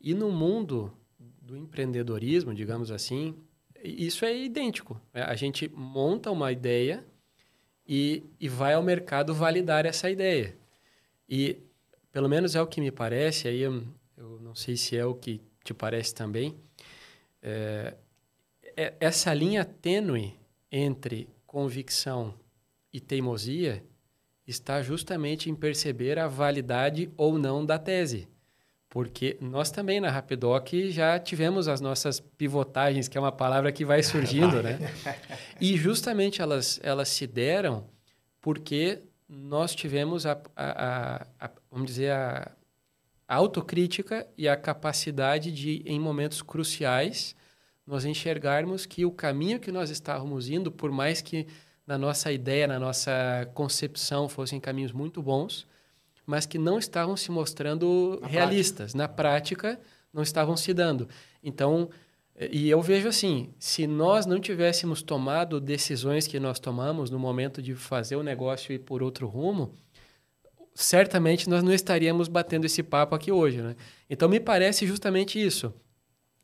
E no mundo do empreendedorismo, digamos assim, isso é idêntico. É, a gente monta uma ideia e, e vai ao mercado validar essa ideia. E, pelo menos é o que me parece, aí eu não sei se é o que te parece também, é, é, essa linha tênue entre convicção e teimosia está justamente em perceber a validade ou não da tese. Porque nós também na Rapidoc já tivemos as nossas pivotagens, que é uma palavra que vai surgindo, né? E justamente elas, elas se deram porque nós tivemos a, a, a, a vamos dizer, a, a autocrítica e a capacidade de, em momentos cruciais, nós enxergarmos que o caminho que nós estávamos indo, por mais que na nossa ideia, na nossa concepção fossem caminhos muito bons, mas que não estavam se mostrando na realistas. Prática. Na prática, não estavam se dando. Então, e eu vejo assim, se nós não tivéssemos tomado decisões que nós tomamos no momento de fazer o negócio ir por outro rumo, certamente nós não estaríamos batendo esse papo aqui hoje. Né? Então, me parece justamente isso.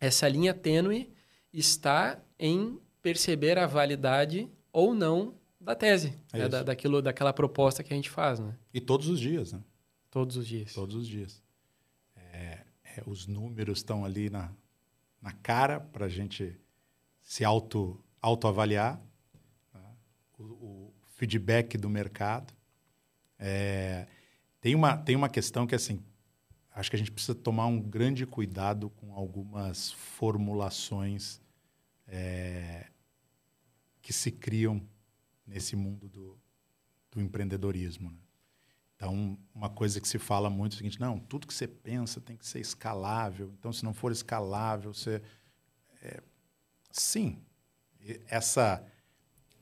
Essa linha tênue está em perceber a validade ou não da tese, é né? da, daquilo, daquela proposta que a gente faz. Né? E todos os dias, né? Todos os dias. Todos os dias. É, é, os números estão ali na, na cara para a gente se auto, autoavaliar. Tá? O, o feedback do mercado. É, tem uma, tem uma questão que, assim, acho que a gente precisa tomar um grande cuidado com algumas formulações é, que se criam nesse mundo do, do empreendedorismo. Né? Então, uma coisa que se fala muito é o seguinte: não, tudo que você pensa tem que ser escalável. Então, se não for escalável, você. É, sim, essa,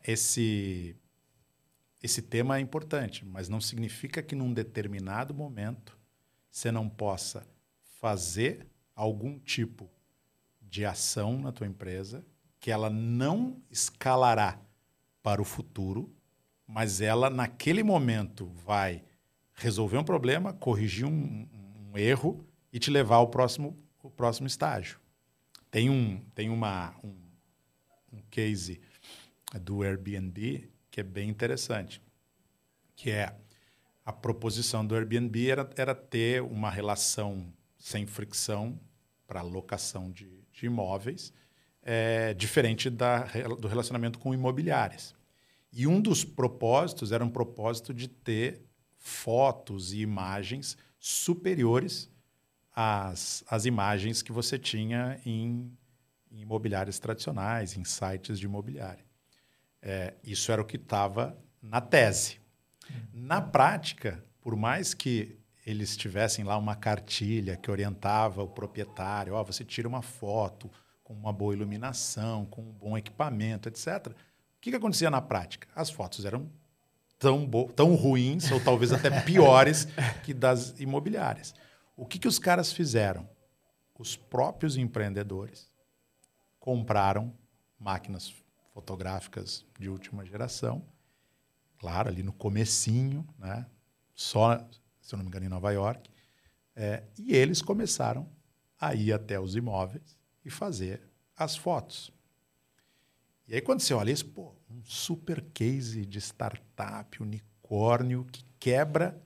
esse esse tema é importante, mas não significa que num determinado momento você não possa fazer algum tipo de ação na tua empresa que ela não escalará para o futuro, mas ela naquele momento vai resolver um problema, corrigir um, um erro e te levar ao próximo, ao próximo estágio. Tem um, tem uma, um, um case do Airbnb que é bem interessante, que é a proposição do Airbnb era, era ter uma relação sem fricção para locação de, de imóveis, é, diferente da, do relacionamento com imobiliárias. E um dos propósitos era um propósito de ter fotos e imagens superiores às, às imagens que você tinha em, em imobiliárias tradicionais, em sites de imobiliária. É, isso era o que estava na tese. Na prática, por mais que eles tivessem lá uma cartilha que orientava o proprietário, ó, oh, você tira uma foto com uma boa iluminação, com um bom equipamento, etc. O que, que acontecia na prática? As fotos eram tão, tão ruins, ou talvez até piores, que das imobiliárias. O que, que os caras fizeram? Os próprios empreendedores compraram máquinas fotográficas de última geração, claro, ali no comecinho, né? só, se eu não me engano, em Nova York, é, e eles começaram a ir até os imóveis e fazer as fotos. E aí, quando você olha isso, pô, um super case de startup, unicórnio, que quebra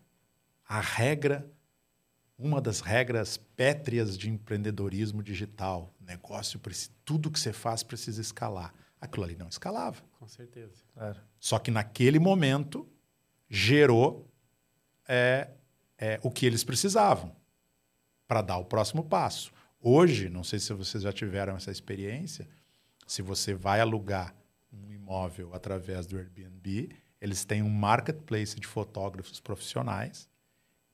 a regra, uma das regras pétreas de empreendedorismo digital. Negócio, tudo que você faz precisa escalar. Aquilo ali não escalava. Com certeza. Claro. Só que naquele momento gerou é, é, o que eles precisavam para dar o próximo passo. Hoje, não sei se vocês já tiveram essa experiência, se você vai alugar um imóvel através do Airbnb, eles têm um marketplace de fotógrafos profissionais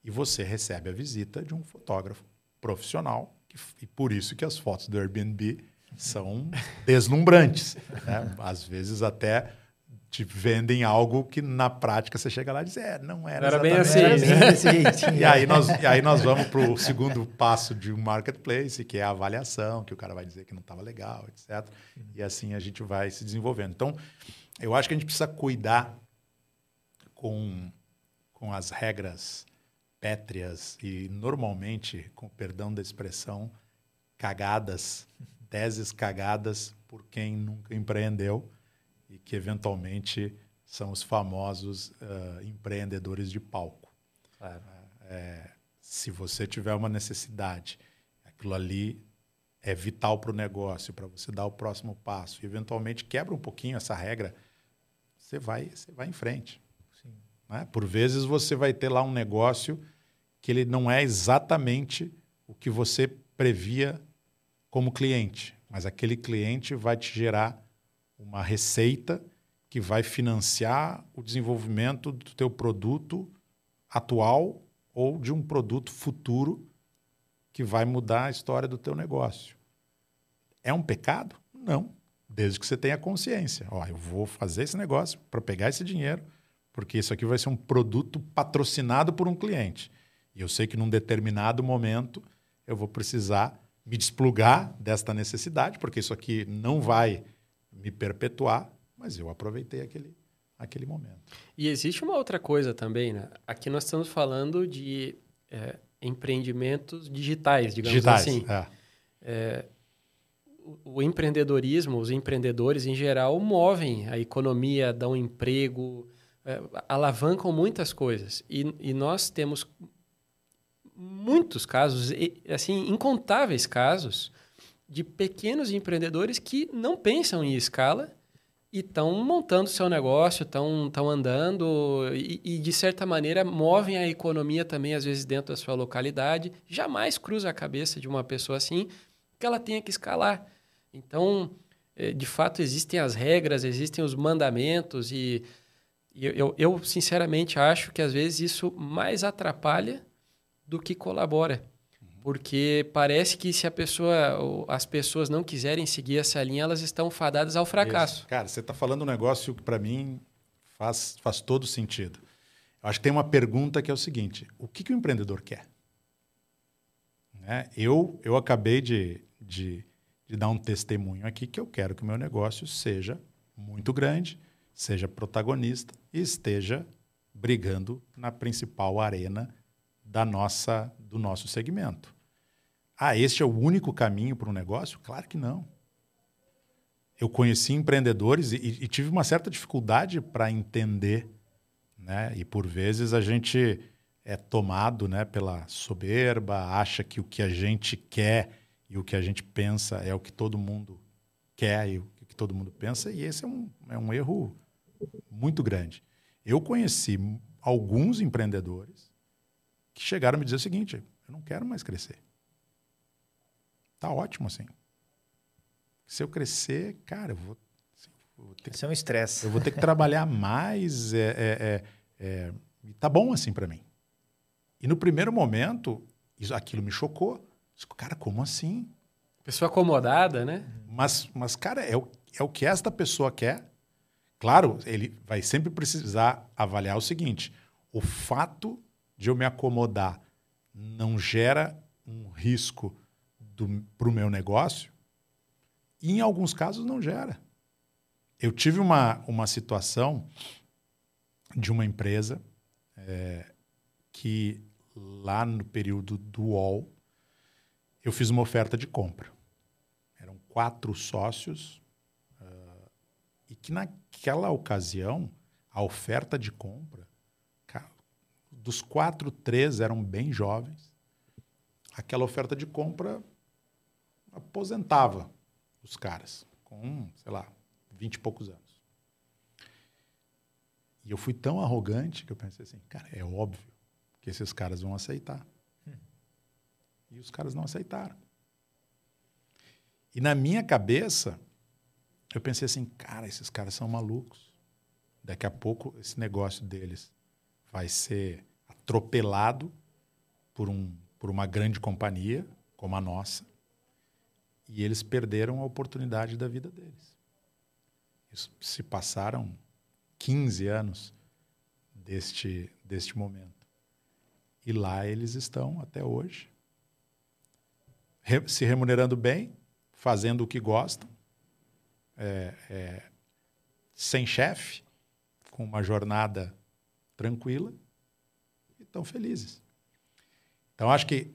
e você recebe a visita de um fotógrafo profissional que, e por isso que as fotos do Airbnb são deslumbrantes. Né? Às vezes até te vendem algo que na prática você chega lá e diz, é, não era, era bem assim. Era bem desse jeitinho. e, aí nós, e aí nós vamos para o segundo passo de um marketplace, que é a avaliação, que o cara vai dizer que não estava legal, etc. E assim a gente vai se desenvolvendo. Então, eu acho que a gente precisa cuidar com, com as regras pétreas e normalmente, com perdão da expressão, cagadas, teses cagadas por quem nunca empreendeu e que eventualmente são os famosos uh, empreendedores de palco. Claro. É, se você tiver uma necessidade, aquilo ali é vital para o negócio, para você dar o próximo passo, e eventualmente quebra um pouquinho essa regra, você vai, você vai em frente. Né? Por vezes você vai ter lá um negócio que ele não é exatamente o que você previa como cliente, mas aquele cliente vai te gerar uma receita que vai financiar o desenvolvimento do teu produto atual ou de um produto futuro que vai mudar a história do teu negócio. É um pecado? Não, desde que você tenha consciência. Ó, eu vou fazer esse negócio para pegar esse dinheiro, porque isso aqui vai ser um produto patrocinado por um cliente. E eu sei que num determinado momento eu vou precisar me desplugar desta necessidade, porque isso aqui não vai me perpetuar, mas eu aproveitei aquele, aquele momento. E existe uma outra coisa também, né? Aqui nós estamos falando de é, empreendimentos digitais, digamos digitais, assim. É. É, o, o, empreendedorismo, os empreendedores em geral movem a economia, dão emprego, é, alavancam muitas coisas. E, e nós temos muitos casos, assim, incontáveis casos de pequenos empreendedores que não pensam em escala e estão montando seu negócio, estão andando e, e, de certa maneira, movem a economia também, às vezes, dentro da sua localidade. Jamais cruza a cabeça de uma pessoa assim que ela tenha que escalar. Então, eh, de fato, existem as regras, existem os mandamentos e, e eu, eu, sinceramente, acho que, às vezes, isso mais atrapalha do que colabora. Porque parece que se a pessoa, as pessoas não quiserem seguir essa linha, elas estão fadadas ao fracasso. Isso. Cara, você está falando um negócio que para mim faz, faz todo sentido. Eu acho que tem uma pergunta que é o seguinte: o que, que o empreendedor quer? Né? Eu, eu acabei de, de, de dar um testemunho aqui que eu quero que o meu negócio seja muito grande, seja protagonista e esteja brigando na principal arena da nossa, do nosso segmento. Ah, este é o único caminho para um negócio? Claro que não. Eu conheci empreendedores e, e tive uma certa dificuldade para entender, né? E por vezes a gente é tomado, né, pela soberba, acha que o que a gente quer e o que a gente pensa é o que todo mundo quer e o que todo mundo pensa, e esse é um, é um erro muito grande. Eu conheci alguns empreendedores que chegaram a me dizer o seguinte: eu não quero mais crescer. Tá ótimo assim. Se eu crescer, cara, eu vou, assim, eu vou ter Isso que, é um estresse. Eu vou ter que trabalhar mais. É, é, é, é tá bom assim para mim. E no primeiro momento, isso, aquilo me chocou. Cara, como assim? Pessoa acomodada, né? Mas, mas cara, é o, é o que esta pessoa quer. Claro, ele vai sempre precisar avaliar o seguinte: o fato de eu me acomodar não gera um risco para o meu negócio? E em alguns casos não gera. Eu tive uma, uma situação de uma empresa é, que lá no período do UOL eu fiz uma oferta de compra. Eram quatro sócios uh, e que naquela ocasião a oferta de compra dos quatro, três eram bem jovens. Aquela oferta de compra aposentava os caras com, sei lá, vinte e poucos anos. E eu fui tão arrogante que eu pensei assim, cara, é óbvio que esses caras vão aceitar. Hum. E os caras não aceitaram. E na minha cabeça, eu pensei assim, cara, esses caras são malucos. Daqui a pouco esse negócio deles vai ser atropelado por, um, por uma grande companhia como a nossa. E eles perderam a oportunidade da vida deles. Isso, se passaram 15 anos deste, deste momento. E lá eles estão até hoje, re, se remunerando bem, fazendo o que gostam, é, é, sem chefe, com uma jornada tranquila, estão felizes. Então, acho que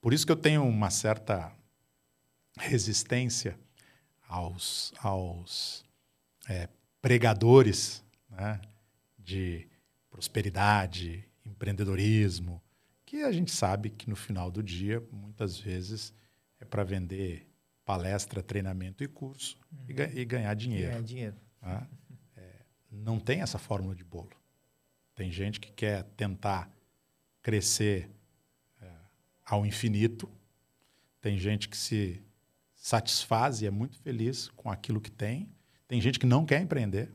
por isso que eu tenho uma certa resistência aos, aos é, pregadores né, de prosperidade, empreendedorismo, que a gente sabe que no final do dia, muitas vezes, é para vender palestra, treinamento e curso uhum. e, e, ganhar dinheiro. Ganhar dinheiro. Tá? É, não tem essa fórmula de bolo. Tem gente que quer tentar crescer é, ao infinito, tem gente que se satisfaz e é muito feliz com aquilo que tem, tem gente que não quer empreender.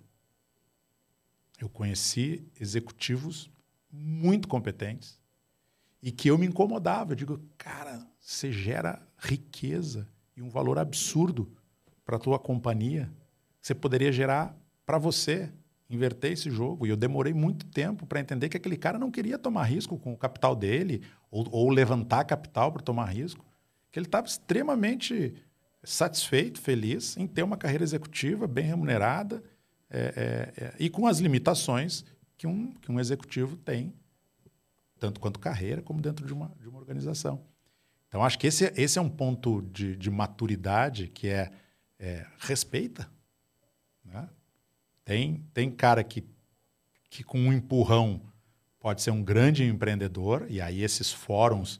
Eu conheci executivos muito competentes e que eu me incomodava. Eu digo, cara, você gera riqueza e um valor absurdo para a tua companhia. Você poderia gerar para você, inverter esse jogo. E eu demorei muito tempo para entender que aquele cara não queria tomar risco com o capital dele ou, ou levantar capital para tomar risco. Que ele estava extremamente satisfeito, feliz em ter uma carreira executiva bem remunerada é, é, é, e com as limitações que um, que um executivo tem, tanto quanto carreira, como dentro de uma, de uma organização. Então, acho que esse, esse é um ponto de, de maturidade que é, é respeita. Tem, tem cara que, que com um empurrão pode ser um grande empreendedor, e aí esses fóruns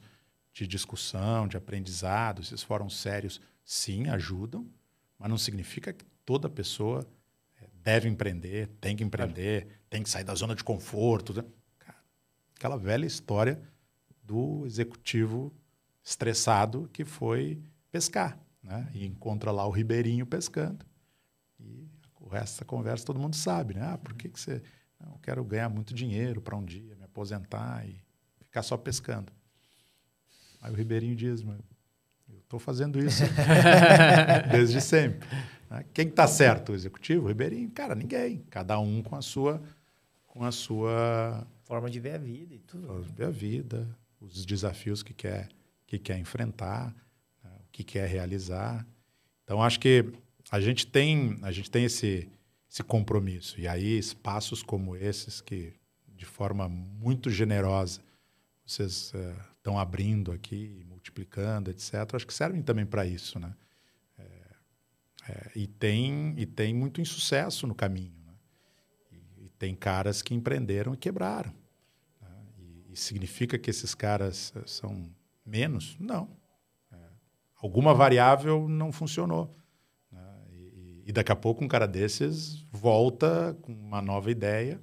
de discussão, de aprendizado, esses fóruns sérios, sim, ajudam, mas não significa que toda pessoa é, deve empreender, tem que empreender, tem que sair da zona de conforto. Né? Cara, aquela velha história do executivo estressado que foi pescar, né? E encontra lá o ribeirinho pescando. E resto da conversa todo mundo sabe, né? Ah, por que, que você... Não, eu quero ganhar muito dinheiro para um dia me aposentar e ficar só pescando. Aí o ribeirinho diz, mas Estou fazendo isso desde sempre. Né? Quem está certo? O executivo? O Ribeirinho? Cara, ninguém. Cada um com a sua, com a sua forma de ver a vida e tudo. Forma de ver a vida, os desafios que quer, que quer enfrentar, né? o que quer realizar. Então, acho que a gente tem, a gente tem esse, esse compromisso. E aí, espaços como esses, que de forma muito generosa vocês uh, estão abrindo aqui, multiplicando, etc., acho que servem também para isso. Né? É, é, e, tem, e tem muito insucesso no caminho. Né? E, e, tem caras que empreenderam e quebraram. Né? E, e, significa que esses caras eh, são menos? Não. É, alguma variável não funcionou. E daqui a pouco um cara desses volta com uma nova ideia.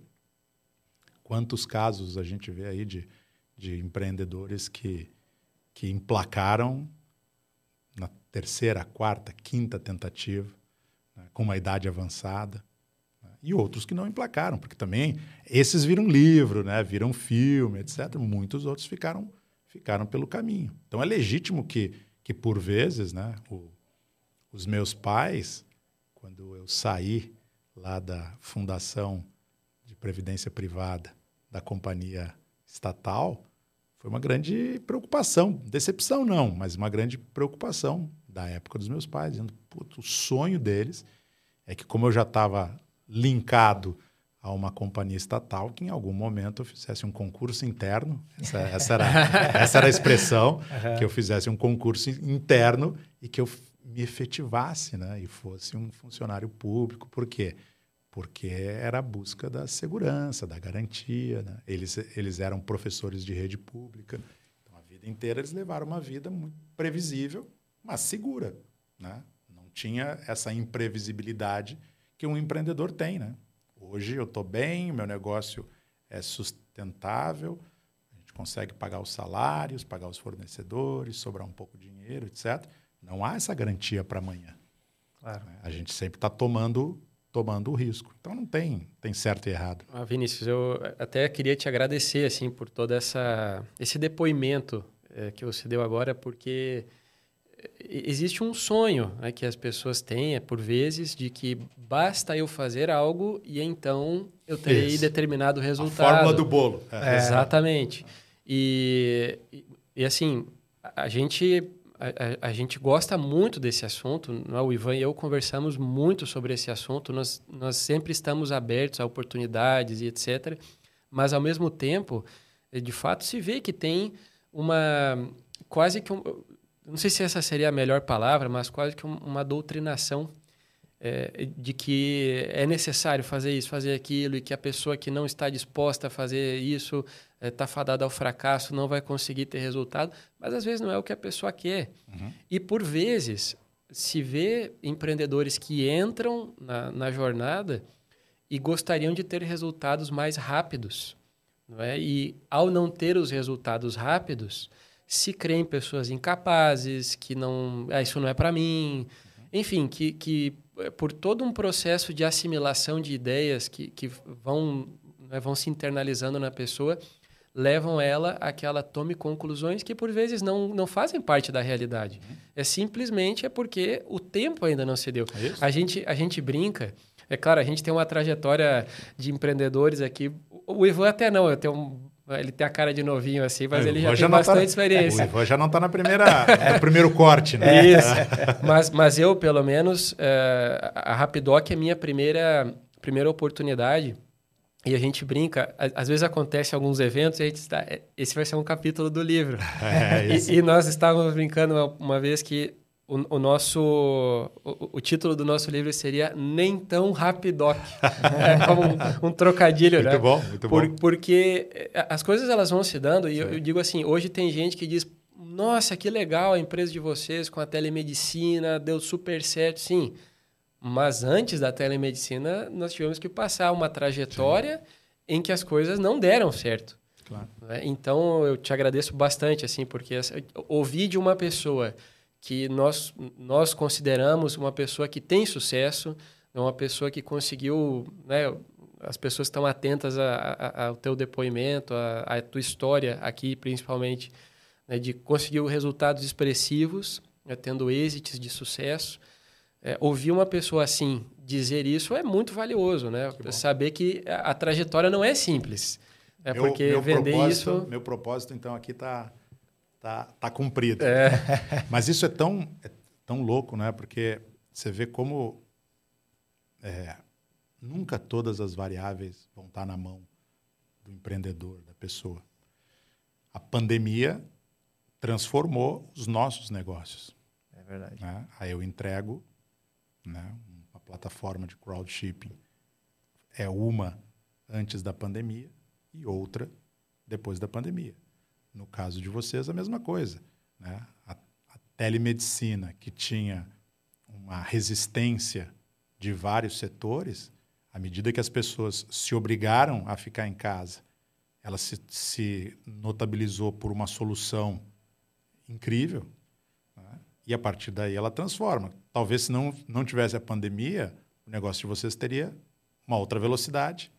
Quantos casos a gente vê aí de, de empreendedores que que emplacaram na terceira, quarta, quinta tentativa, né, com uma idade avançada, né, E outros que não emplacaram, porque também esses viram livro, né? viram filme, etc. Muitos outros ficaram, ficaram pelo caminho. Então é legítimo que, que por vezes, né, o, os meus pais, quando eu saí lá da fundação de previdência privada da companhia estatal, foi uma grande preocupação, decepção não, mas uma grande preocupação da época dos meus pais, dizendo, o sonho deles é que como eu já estava linkado a uma companhia estatal, que em algum momento eu fizesse um concurso interno, essa, essa, era, essa era a expressão, uhum. que eu fizesse um concurso interno e que eu me efetivasse, né, e fosse um funcionário público. Por quê? Porque era a busca da segurança, da garantia. Né? Eles, eles eram professores de rede pública. Então, a vida inteira eles levaram uma vida muito previsível, mas segura. Né? Não tinha essa imprevisibilidade que um empreendedor tem. Né? Hoje eu estou bem, meu negócio é sustentável, a gente consegue pagar os salários, pagar os fornecedores, sobrar um pouco de dinheiro, etc. Não há essa garantia para amanhã. Claro. A gente sempre está tomando tomando o risco. Então não tem, tem certo e errado. Ah, Vinícius, eu até queria te agradecer assim por todo essa esse depoimento é, que você deu agora, porque eh, existe um sonho né, que as pessoas têm, é, por vezes, de que basta eu fazer algo e então eu terei Isso. determinado resultado. A fórmula do bolo. É. Exatamente. E, e, e assim, a gente a, a, gente gosta muito desse assunto, não é? o Ivan e eu conversamos muito sobre esse assunto, nós, nós sempre estamos abertos a oportunidades e etc. Mas, ao mesmo tempo, eh, de fato, se vê que tem uma. quase que. Um, não sei se essa seria a melhor palavra, mas quase que uma doutrinação é, de que é necessário fazer isso, fazer aquilo, e que a pessoa que não está disposta a fazer isso está é, tá fadada ao fracasso, não vai conseguir ter resultado, mas às vezes não é o que a pessoa quer. Uhum. E por vezes se vê empreendedores que entram na, na jornada e gostariam de ter resultados mais rápidos. Não é? E ao não ter os resultados rápidos, se creem pessoas incapazes, que não. Ah, isso não é para mim. Uhum. Enfim, que, que por todo um processo de assimilação de ideias que, que vão, né, vão se internalizando na pessoa, levam ela a que ela tome conclusões que por vezes não, não fazem parte da realidade. Uhum. É simplesmente é porque o tempo ainda não se deu. É a, gente, a gente brinca, é claro, a gente tem uma trajetória de empreendedores aqui. O Ivan até não, eu tenho um ele tem a cara de novinho assim, mas ele já tem já bastante tá, experiência. O Ivan já não está na primeira, no primeiro corte, né? Isso. mas, mas eu, pelo menos, é, a Rapidoc é minha primeira, primeira oportunidade. E a gente brinca, às vezes acontece alguns eventos e a gente está, é, esse vai ser um capítulo do livro. É, e, e, nós estávamos brincando uma, uma vez que o, o nosso o, o, título do nosso livro seria Nem tão rapidoc, é como um, um trocadilho, muito né? bom, muito Por, bom. Porque é, as coisas elas vão se dando e eu, eu, digo assim, hoje tem gente que diz, nossa, que legal a empresa de vocês com a telemedicina, deu super certo, sim. Mas antes da telemedicina, nós tivemos que passar uma trajetória sim. em que as coisas não deram certo. Claro. Né? Então eu te agradeço bastante assim, porque ouvir de uma pessoa que nós, nós consideramos uma pessoa que tem sucesso, uma pessoa que conseguiu, né, as pessoas estão atentas a, a, ao teu depoimento, à tua história aqui, principalmente, né, de conseguir resultados expressivos, né, tendo êxitos de sucesso. É, ouvir uma pessoa assim dizer isso é muito valioso, né? Que Saber que a, a, trajetória não é simples. É meu, porque meu vender isso. Meu propósito, então, aqui está tá, tá cumprido. É. Mas isso é tão, é tão louco, né? Porque você vê como é, nunca todas as variáveis vão estar na mão do empreendedor, da pessoa. A pandemia transformou os nossos negócios. É verdade. Né? Aí eu entrego né, uma plataforma de crowdshipping. É uma antes da pandemia e outra depois da pandemia. No caso de vocês, a mesma coisa. Né? A, a telemedicina, que tinha uma resistência de vários setores, à medida que as pessoas se obrigaram a ficar em casa, ela se, se notabilizou por uma solução incrível. Né? E a partir daí ela transforma. Talvez se não, não tivesse a pandemia, o negócio de vocês teria uma outra velocidade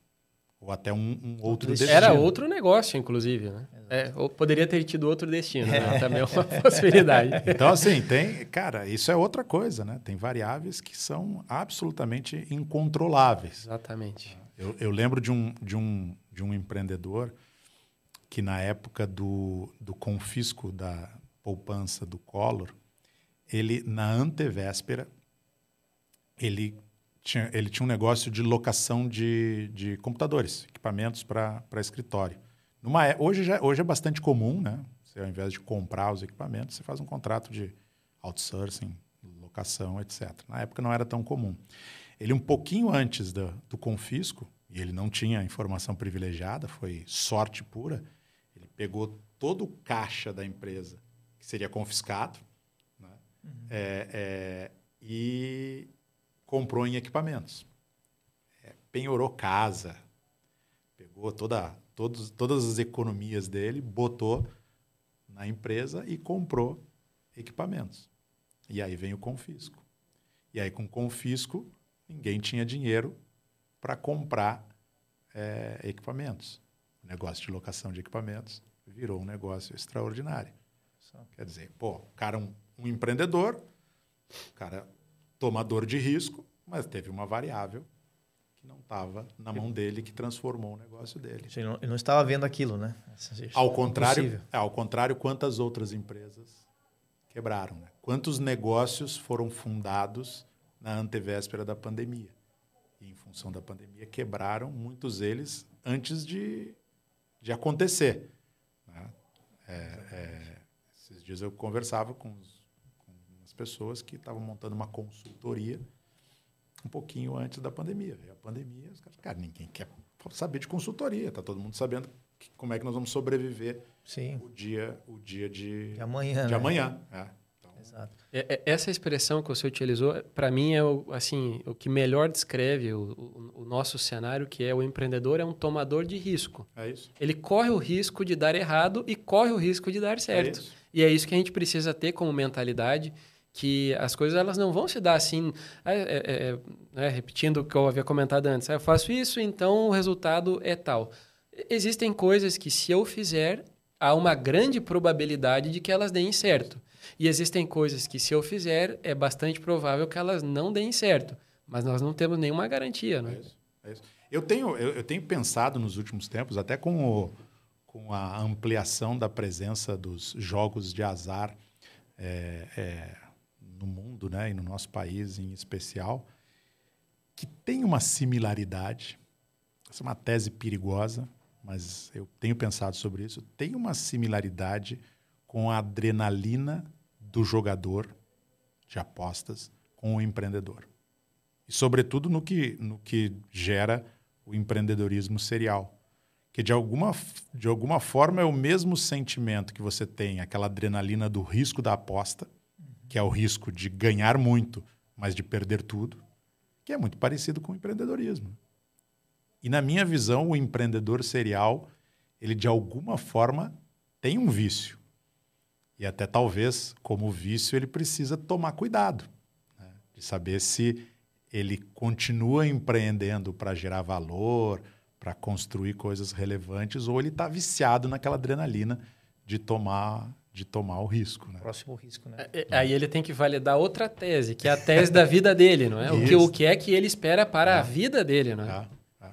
ou até um, um outro destino. Era outro negócio, inclusive, né? É, ou poderia ter tido outro destino, né? também é uma possibilidade. Então, assim, tem, cara, isso é outra coisa, né? Tem variáveis que são absolutamente incontroláveis. Exatamente. Eu, eu lembro de um, de, um, de um empreendedor que na época do, do confisco da poupança do Collor, ele, na antevéspera, ele tinha, ele tinha um negócio de locação de, de computadores, equipamentos para escritório. Numa, é, hoje, já, hoje é bastante comum, né? Você, ao invés de comprar os equipamentos, você faz um contrato de outsourcing, locação, etc. Na época não era tão comum. Ele, um pouquinho antes do, do confisco, e ele não tinha informação privilegiada, foi sorte pura, ele pegou todo o caixa da empresa que seria confiscado né? uhum. é, é, e comprou em equipamentos. É, penhorou casa, pegou toda, todos, todas as economias dele, botou na empresa e comprou equipamentos. E aí vem o confisco. E aí, com o confisco, ninguém tinha dinheiro para comprar é, equipamentos. O negócio de locação de equipamentos virou um negócio extraordinário. Quer dizer, pô, o cara é um, um empreendedor, o cara tomador de risco, mas teve uma variável que não estava na mão dele que transformou o negócio dele. Ele não, ele não estava vendo aquilo, né? Ao contrário, é, ao contrário, quantas outras empresas quebraram? Né? Quantos negócios foram fundados na antevéspera da pandemia? E, em função da pandemia, quebraram muitos deles antes de, de acontecer. Né? É, é, esses dias eu conversava com, os, com as pessoas que estavam montando uma consultoria um pouquinho antes da pandemia. E a pandemia, os caras, cara, ninguém quer saber de consultoria, tá todo mundo sabendo que, como é que nós vamos sobreviver Sim. o dia o dia de, de amanhã. De né? amanhã. É. Exato. É, é, essa expressão que você utilizou, para mim, é o, assim, o que melhor descreve o, o, o, nosso cenário, que é o empreendedor é um tomador de risco. É isso. Ele corre o risco de dar errado e corre o risco de dar certo. É e é isso que a gente precisa ter como mentalidade, que as coisas elas não vão se dar assim, é, é, é, né, repetindo o que eu havia comentado antes. eu faço isso, então o resultado é tal. Existem coisas que, se eu fizer, há uma grande probabilidade de que elas deem certo. E existem coisas que, se eu fizer, é bastante provável que elas não deem certo. Mas nós não temos nenhuma garantia. Né? É isso, é isso. Eu, tenho, eu, eu, tenho pensado nos últimos tempos, até com, o, com a ampliação da presença dos jogos de azar é, é, no mundo né, e no nosso país em especial, que tem uma similaridade. Essa é uma tese perigosa, mas eu tenho pensado sobre isso. Tem uma similaridade com a adrenalina do jogador de apostas com o empreendedor. E, sobretudo, no que, no que gera o empreendedorismo serial. Que, de alguma, de alguma forma, é o mesmo sentimento que você tem, aquela adrenalina do risco da aposta, que é o risco de ganhar muito, mas de perder tudo, que é muito parecido com o empreendedorismo. E, na minha visão, o empreendedor serial, ele, de alguma forma, tem um vício e até talvez, como vício, ele precisa tomar cuidado né? de saber se ele continua empreendendo para gerar valor, para construir coisas relevantes, ou ele está viciado naquela adrenalina de tomar de tomar o risco. Né? Próximo risco, né? É, é, aí ele tem que validar outra tese, que é a tese da vida dele, não é? O que, o que é que ele espera para é. a vida dele, não é? é?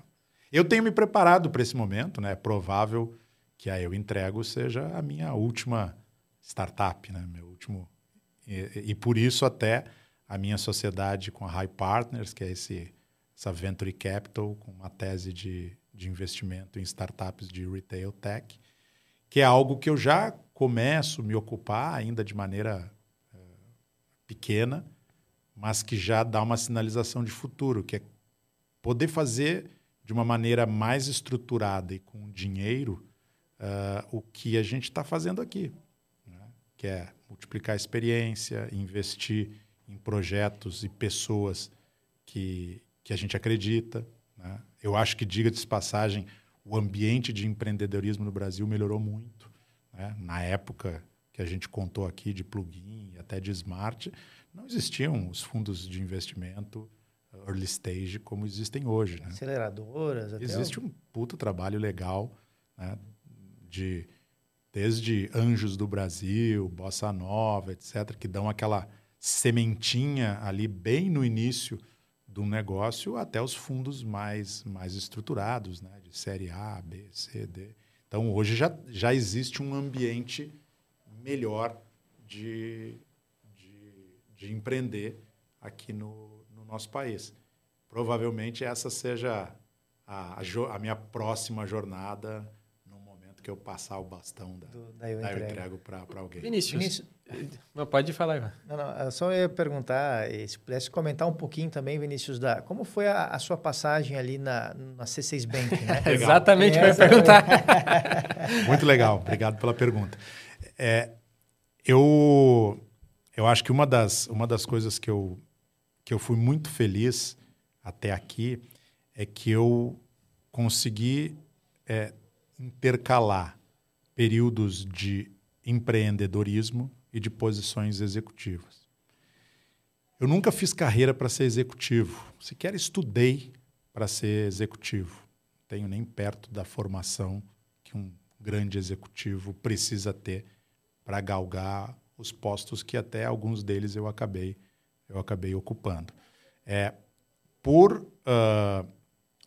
Eu tenho me preparado para esse momento, né? É provável que a Eu Entrego seja a minha última startup, né? Meu último e, e, por isso até a minha sociedade com a High Partners, que é esse essa venture capital com uma tese de, de investimento em startups de retail tech, que é algo que eu já começo a me ocupar ainda de maneira uh, pequena, mas que já dá uma sinalização de futuro, que é poder fazer de uma maneira mais estruturada e com dinheiro uh, o que a gente está fazendo aqui que é multiplicar a experiência, investir em projetos e pessoas que, que a gente acredita. Né? Eu acho que, diga de passagem, o ambiente de empreendedorismo no Brasil melhorou muito. Né? Na época que a gente contou aqui de plugin até de smart, não existiam os fundos de investimento early stage como existem hoje. Né? Aceleradoras. Existe um puto trabalho legal né? de desde Anjos do Brasil, Bossa Nova, etc., que dão aquela sementinha ali bem no início do negócio até os fundos mais, mais estruturados, né? de série A, B, C, D. Então, hoje já, já existe um ambiente melhor de, de, de empreender aqui no, no nosso país. Provavelmente essa seja a, a, a minha próxima jornada que eu passar o bastão da, Do, daí eu daí entrego, entrego para alguém. Vinícius, Vinícius não, pode falar, Ivan. Não, não, eu só ia perguntar, se pudesse comentar um pouquinho também, Vinícius, da, como foi a, a sua passagem ali na, na C6 Bank, né? Exatamente, é, eu ia perguntar. Muito legal, obrigado pela pergunta. É, eu, eu acho que uma das, uma das coisas que eu, que eu fui muito feliz até aqui é que eu consegui é, intercalar períodos de empreendedorismo e de posições executivas. Eu nunca fiz carreira para ser executivo, sequer estudei para ser executivo. Tenho nem perto da formação que um grande executivo precisa ter para galgar os postos que até alguns deles eu acabei eu acabei ocupando. É, por uh,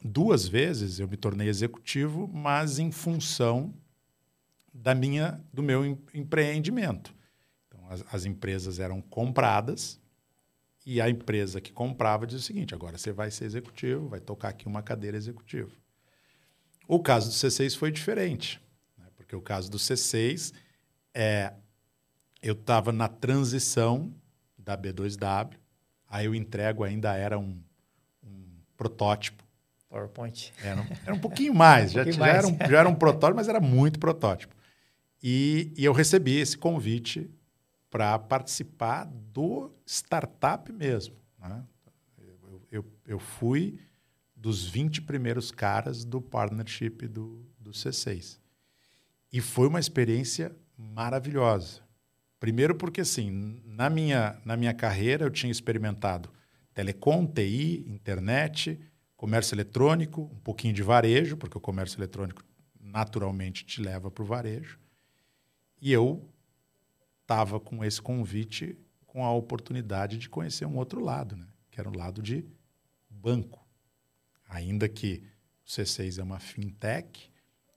duas vezes eu me tornei executivo, mas em função da minha, do meu empreendimento. As, as empresas eram compradas e a empresa que comprava dizia o seguinte: agora você vai ser executivo, vai tocar aqui uma cadeira executiva. O caso do C6 foi diferente, né? porque o caso do C6 é eu estava na transição da B2W, aí eu entrego ainda era um, um protótipo PowerPoint. Era, um, era um pouquinho mais, um já, pouquinho já, mais. Era um, já era um protótipo, mas era muito protótipo. E, e eu recebi esse convite para participar do startup mesmo. Né? Eu, eu, eu, fui dos 20 primeiros caras do partnership do, do C6. E foi uma experiência maravilhosa. Primeiro porque, assim, na minha, na minha carreira eu tinha experimentado telecom, TI, internet, comércio eletrônico, um pouquinho de varejo, porque o comércio eletrônico naturalmente te leva para o varejo. E eu estava com esse convite, com a oportunidade de conhecer um outro lado, né? que era o lado de banco. Ainda que o C6 é uma fintech,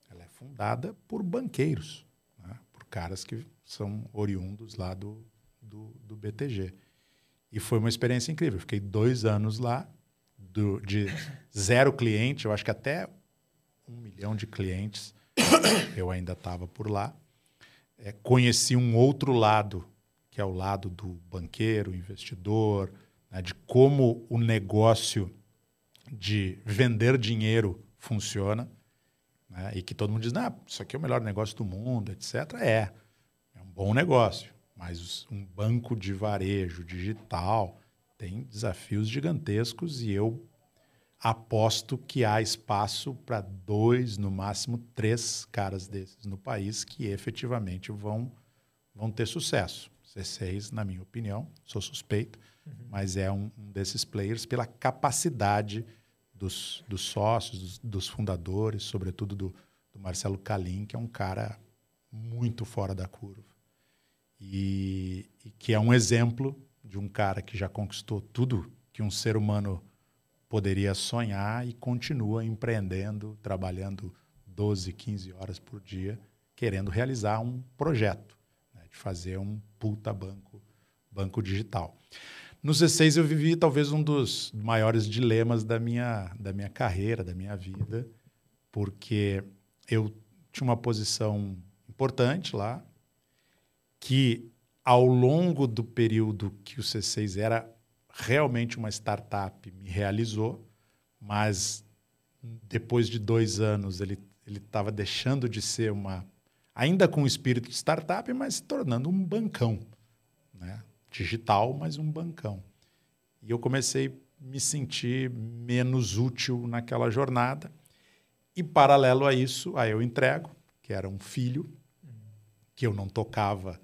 ela é fundada por banqueiros, né? por caras que são oriundos lá do, do, do BTG. E foi uma experiência incrível. fiquei dois anos lá do, de zero cliente, eu acho que até um milhão de clientes, eu ainda estava por lá. É, conheci um outro lado, que é o lado do banqueiro, investidor, né, de como o negócio de vender dinheiro funciona. Né, e que todo mundo diz, ah, isso aqui é o melhor negócio do mundo, etc. É, é um bom negócio, mas um banco de varejo digital tem desafios gigantescos e eu aposto que há espaço para dois, no máximo três caras desses no país que efetivamente vão, vão ter sucesso. C6, na minha opinião, sou suspeito, uhum. mas é um, um, desses players pela capacidade dos, dos sócios, dos, dos fundadores, sobretudo do, do Marcelo Calim, que é um cara muito fora da curva. E, e que é um exemplo de um cara que já conquistou tudo que um ser humano poderia sonhar e continua empreendendo, trabalhando 12, 15 horas por dia, querendo realizar um projeto, né, de fazer um puta banco, banco digital. No C6 eu vivi talvez um dos maiores dilemas da minha, da minha carreira, da minha vida, porque eu tinha uma posição importante lá, que ao longo do período que o C6 era realmente uma startup, me realizou, mas depois de dois anos ele ele estava deixando de ser uma ainda com o espírito de startup, mas se tornando um bancão, né? digital, mas um bancão. E eu comecei a me sentir menos útil naquela jornada. E paralelo a isso, aí eu entrego, que era um filho que eu não tocava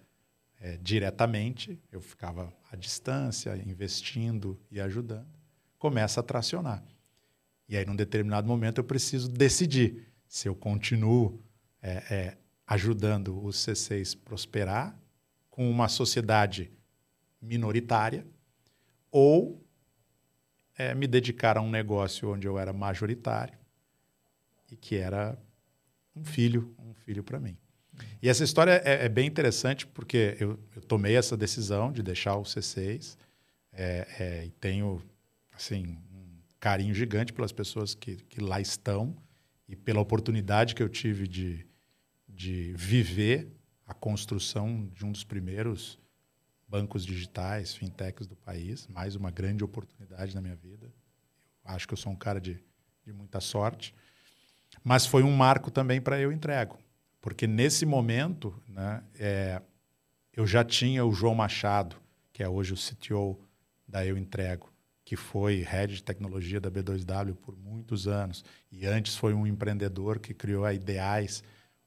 é, diretamente, eu ficava à distância, investindo e ajudando. começa a tracionar. E aí, num determinado momento, eu preciso decidir se eu continuo é, é, ajudando o C6 prosperar com uma sociedade minoritária ou é, me dedicar a um negócio onde eu era majoritário e que era um filho, um filho para mim. E essa história é, é bem interessante porque eu, eu, tomei essa decisão de deixar o C6 é, é, e tenho assim um carinho gigante pelas pessoas que, que lá estão e pela oportunidade que eu tive de, de viver a construção de um dos primeiros bancos digitais, fintechs do país, mais uma grande oportunidade na minha vida. Eu acho que eu sou um cara de, de muita sorte, mas foi um marco também para eu entrego, porque nesse momento, né, é, eu já tinha o João Machado, que é hoje o CTO da Eu Entrego, que foi head de tecnologia da B2W por muitos anos e antes foi um empreendedor que criou a Ideais,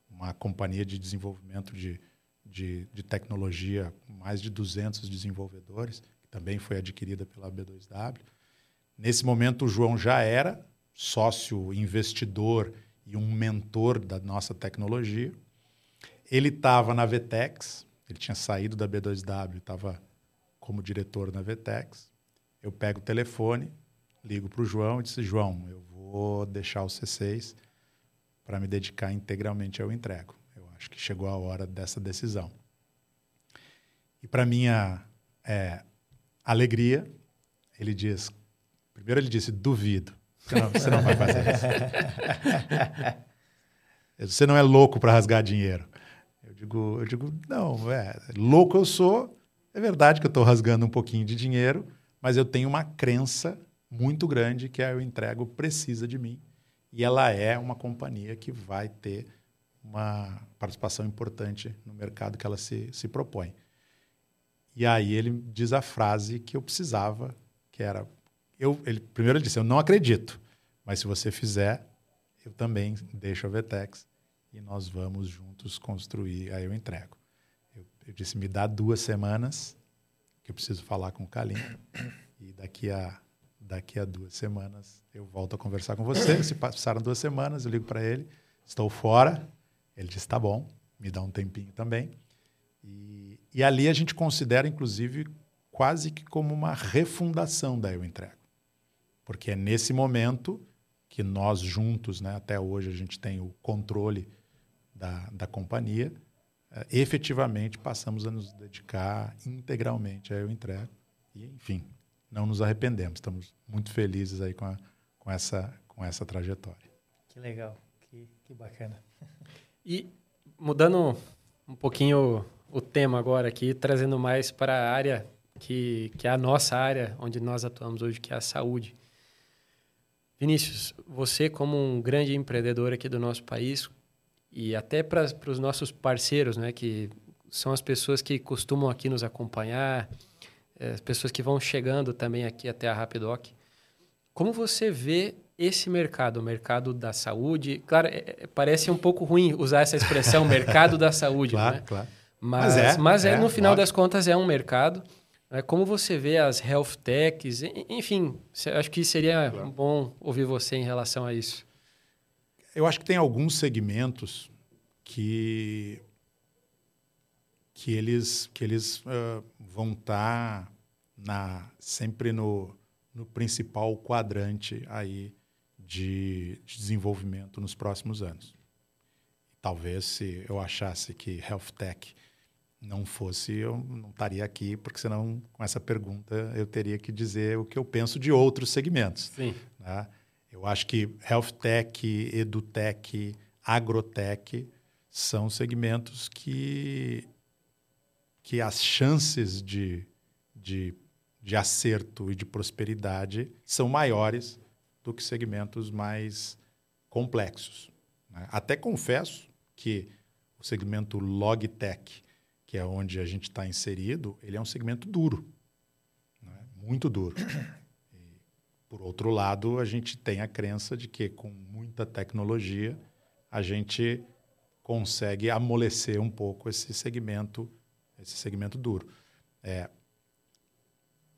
uma companhia de desenvolvimento de de, de tecnologia com mais de 200 desenvolvedores, que também foi adquirida pela B2W. Nesse momento, o João já era sócio investidor e um mentor da nossa tecnologia. Ele estava na Vetex, ele tinha saído da B2W, estava como diretor na Vetex. Eu pego o telefone, ligo para o João e disse: João, eu vou deixar o C6 para me dedicar integralmente ao entrego. Acho que chegou a hora dessa decisão. E para minha é, alegria, ele diz: primeiro ele disse, duvido, você não vai fazer isso. você não é louco para rasgar dinheiro. Eu digo, eu digo, não, é louco eu sou. É verdade que eu estou rasgando um pouquinho de dinheiro, mas eu tenho uma crença muito grande que a Eu Entrego precisa de mim e ela é uma companhia que vai ter uma participação importante no mercado que ela se, se propõe. E aí ele diz a frase que eu precisava, que era eu, ele primeiro ele disse eu não acredito, mas se você fizer, eu também deixo a Vetex e nós vamos juntos construir. Aí eu entrego. Eu, eu disse me dá duas semanas que eu preciso falar com o Calim e daqui a daqui a duas semanas eu volto a conversar com você. Se passaram duas semanas, eu ligo para ele, estou fora, ele disse: tá bom, me dá um tempinho também. E, e ali a gente considera, inclusive, quase que como uma refundação da Eu Entrego. Porque é nesse momento que nós juntos, né, até hoje, a gente tem o controle da, da companhia, é, efetivamente passamos a nos dedicar integralmente a Eu Entrego. E, enfim, não nos arrependemos. Estamos muito felizes aí com, a, com, essa, com essa trajetória. Que legal, que, que bacana. E mudando um pouquinho o tema agora aqui, trazendo mais para a área que, que é a nossa área, onde nós atuamos hoje, que é a saúde. Vinícius, você como um grande empreendedor aqui do nosso país e até para os nossos parceiros, né, que são as pessoas que costumam aqui nos acompanhar, eh, as pessoas que vão chegando também aqui até a Rapidoc, como você vê esse mercado, o mercado da saúde, claro, é, é, parece um pouco ruim usar essa expressão, mercado da saúde, claro, né? Claro. Mas, mas, é, mas é, é no final das contas, é um mercado. Né? Como você vê as health techs, enfim, acho que seria claro. bom ouvir você em relação a isso. Eu acho que tem alguns segmentos que que eles que eles uh, vão estar tá na sempre no, no principal quadrante aí de, de desenvolvimento nos próximos anos. Talvez se eu achasse que health tech não fosse, eu não estaria aqui, porque senão, com essa pergunta, eu teria que dizer o que eu penso de outros segmentos. Sim. Né? Eu acho que health tech, edutech, agrotech são segmentos que, que as chances de, de, de acerto e de prosperidade são maiores do que segmentos mais complexos. Né? Até confesso que o segmento logtech, que é onde a gente está inserido, ele é um segmento duro, né? muito duro. E, por outro lado, a gente tem a crença de que com muita tecnologia a gente consegue amolecer um pouco esse segmento, esse segmento duro. É,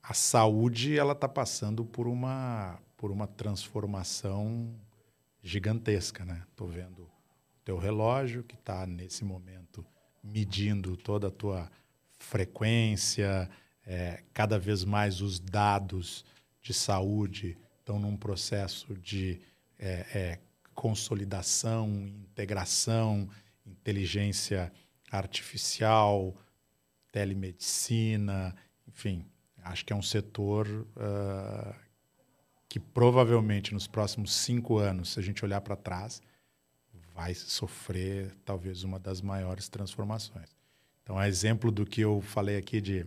a saúde ela está passando por uma, por uma transformação gigantesca. Né? Estou vendo o teu relógio que está, nesse momento, medindo toda a tua frequência, é, cada vez mais os dados de saúde estão num processo de é, é, consolidação, integração, inteligência artificial, telemedicina, enfim, acho que é um setor uh, que provavelmente nos próximos cinco anos, se a gente olhar para trás, vai sofrer talvez uma das maiores transformações. Então, é exemplo do que eu falei aqui de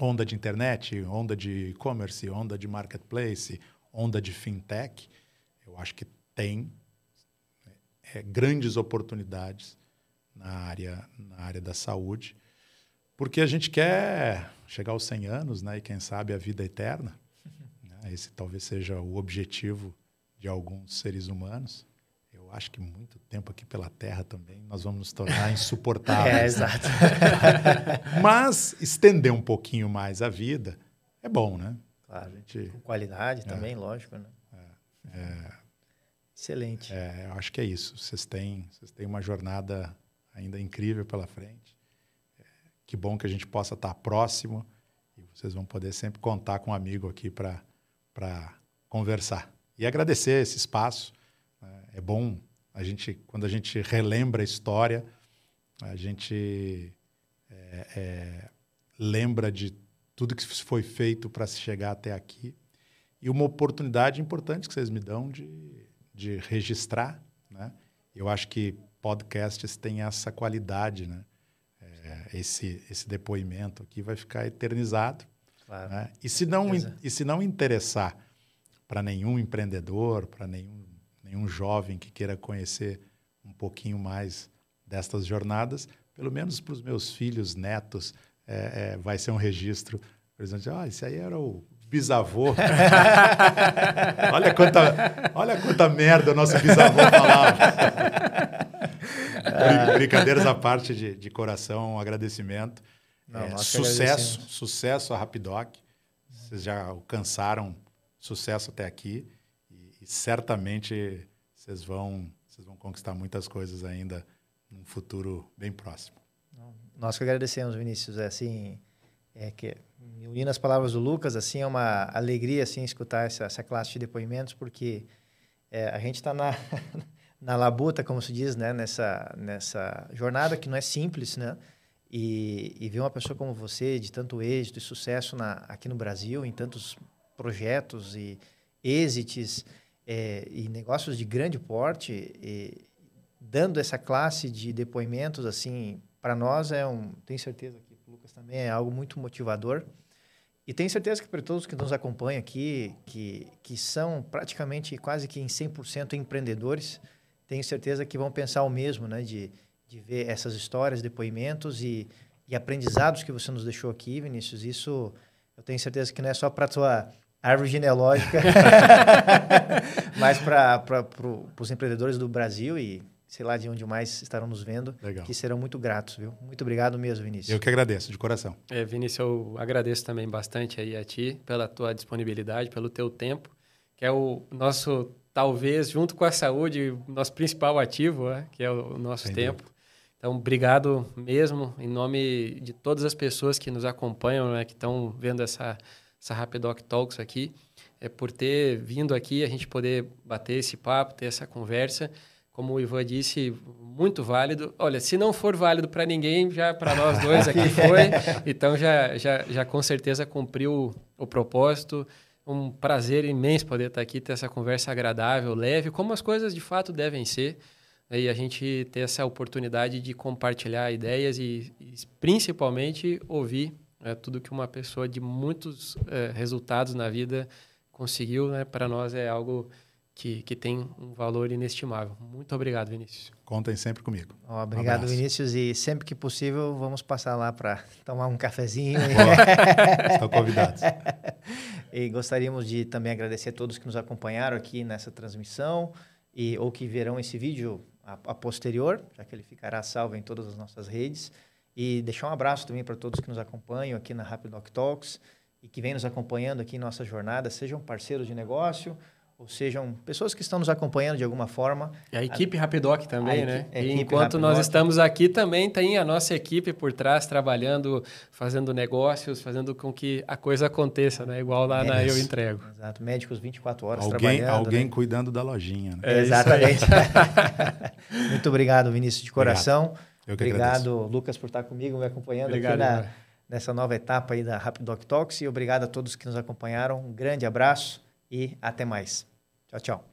onda de internet, onda de e-commerce, onda de marketplace, onda de fintech, eu acho que tem é, grandes oportunidades na área, na área da saúde, porque a gente quer chegar aos 100 anos né, e, quem sabe, a vida eterna. Né? Esse talvez seja o objetivo de alguns seres humanos. Eu acho que muito tempo aqui pela Terra também nós vamos nos tornar insuportáveis. é, exato. Mas estender um pouquinho mais a vida é bom, né? Claro. Gente... Com qualidade é. também, lógico, né? É. é. Excelente. É, eu acho que é isso. Vocês têm, vocês têm uma jornada ainda incrível pela frente. É, que bom que a gente possa estar próximo e vocês vão poder sempre contar com um amigo aqui para conversar. E agradecer esse espaço. É bom a gente, quando a gente relembra a história, a gente é, é, lembra de tudo que foi feito para se chegar até aqui. E uma oportunidade importante que vocês me dão de de registrar, né? Eu acho que podcasts têm essa qualidade, né? É, esse esse depoimento aqui vai ficar eternizado. Claro. Né? E se não e se não interessar para nenhum empreendedor, para nenhum nenhum jovem que queira conhecer um pouquinho mais destas jornadas, pelo menos para os meus filhos, netos, é, é, vai ser um registro. Por exemplo, ah, esse aí era o bisavô. olha, quanta, olha quanta merda o nosso bisavô falava. Ah. Brincadeiras à parte de, de coração, um agradecimento. Não, é, sucesso, sucesso a Rapidoc. Vocês já alcançaram sucesso até aqui e, certamente vocês vão, vocês vão conquistar muitas coisas ainda num futuro bem próximo. Nós que agradecemos, Vinícius. É assim, é que unindo as palavras do Lucas, assim, é uma alegria, assim, escutar essa, essa classe de depoimentos, porque é, a gente está na, na labuta, como se diz, né? Nessa, nessa jornada que não é simples, né? E, e ver uma pessoa como você, de tanto êxito e sucesso na, aqui no Brasil, em tantos projetos e êxitos é, e negócios de grande porte, e, dando essa classe de depoimentos, assim, para nós é um, tenho certeza que Lucas também é algo muito motivador. E tenho certeza que para todos que nos acompanham aqui, que, que são praticamente quase que em 100% empreendedores, tenho certeza que vão pensar o mesmo, né? De, de ver essas histórias, depoimentos e, e aprendizados que você nos deixou aqui, Vinícius. Isso eu tenho certeza que não é só para tua árvore genealógica, mas para pro, os empreendedores do Brasil e sei lá de onde mais estarão nos vendo, Legal. que serão muito gratos, viu? Muito obrigado mesmo, Vinícius. Eu que agradeço, de coração. É, Vinícius, eu agradeço também bastante aí a ti pela tua disponibilidade, pelo teu tempo, que é o nosso, talvez, junto com a saúde, nosso principal ativo, né? que é o nosso Sem tempo. Dúvida. Então, obrigado mesmo, em nome de todas as pessoas que nos acompanham, né, que estão vendo essa, essa Rapidoc Talks aqui, é por ter vindo aqui, a gente poder bater esse papo, ter essa conversa como o Ivan disse, muito válido. Olha, se não for válido para ninguém, já para nós dois aqui foi. Então já, já, já com certeza cumpriu o, propósito. Um prazer imenso poder estar aqui, ter essa conversa agradável, leve, como as coisas de fato devem ser. E a gente ter essa oportunidade de compartilhar ideias e, e principalmente ouvir é, tudo que uma pessoa de muitos é, resultados na vida conseguiu. Né? Para nós é algo que, que tem um valor inestimável. Muito obrigado, Vinícius. Contem sempre comigo. Oh, obrigado, um Vinícius. E sempre que possível, vamos passar lá para tomar um cafezinho. Estão convidados. e gostaríamos de também agradecer a todos que nos acompanharam aqui nessa transmissão e ou que verão esse vídeo a, a posterior, já que ele ficará salvo em todas as nossas redes. E deixar um abraço também para todos que nos acompanham aqui na Rapid Doc Talks e que vem nos acompanhando aqui em nossa jornada, sejam parceiros de negócio, ou sejam pessoas que estão nos acompanhando de alguma forma. E a equipe a, Rapidoc também, né? e enquanto Rapidoc. nós estamos aqui, também tem a nossa equipe por trás trabalhando, fazendo negócios, fazendo com que a coisa aconteça, né? Igual lá é, na Eu Entrego. Exato, médicos 24 horas alguém, trabalhando. Alguém né? cuidando da lojinha. Né? É, exatamente. Muito obrigado, Vinícius, de coração. Obrigado, Eu que obrigado agradeço. Lucas, por estar comigo, me acompanhando obrigado, aqui na, nessa nova etapa aí da Rapidoc Talks. E obrigado a todos que nos acompanharam. Um grande abraço e até mais. Tchau, tchau.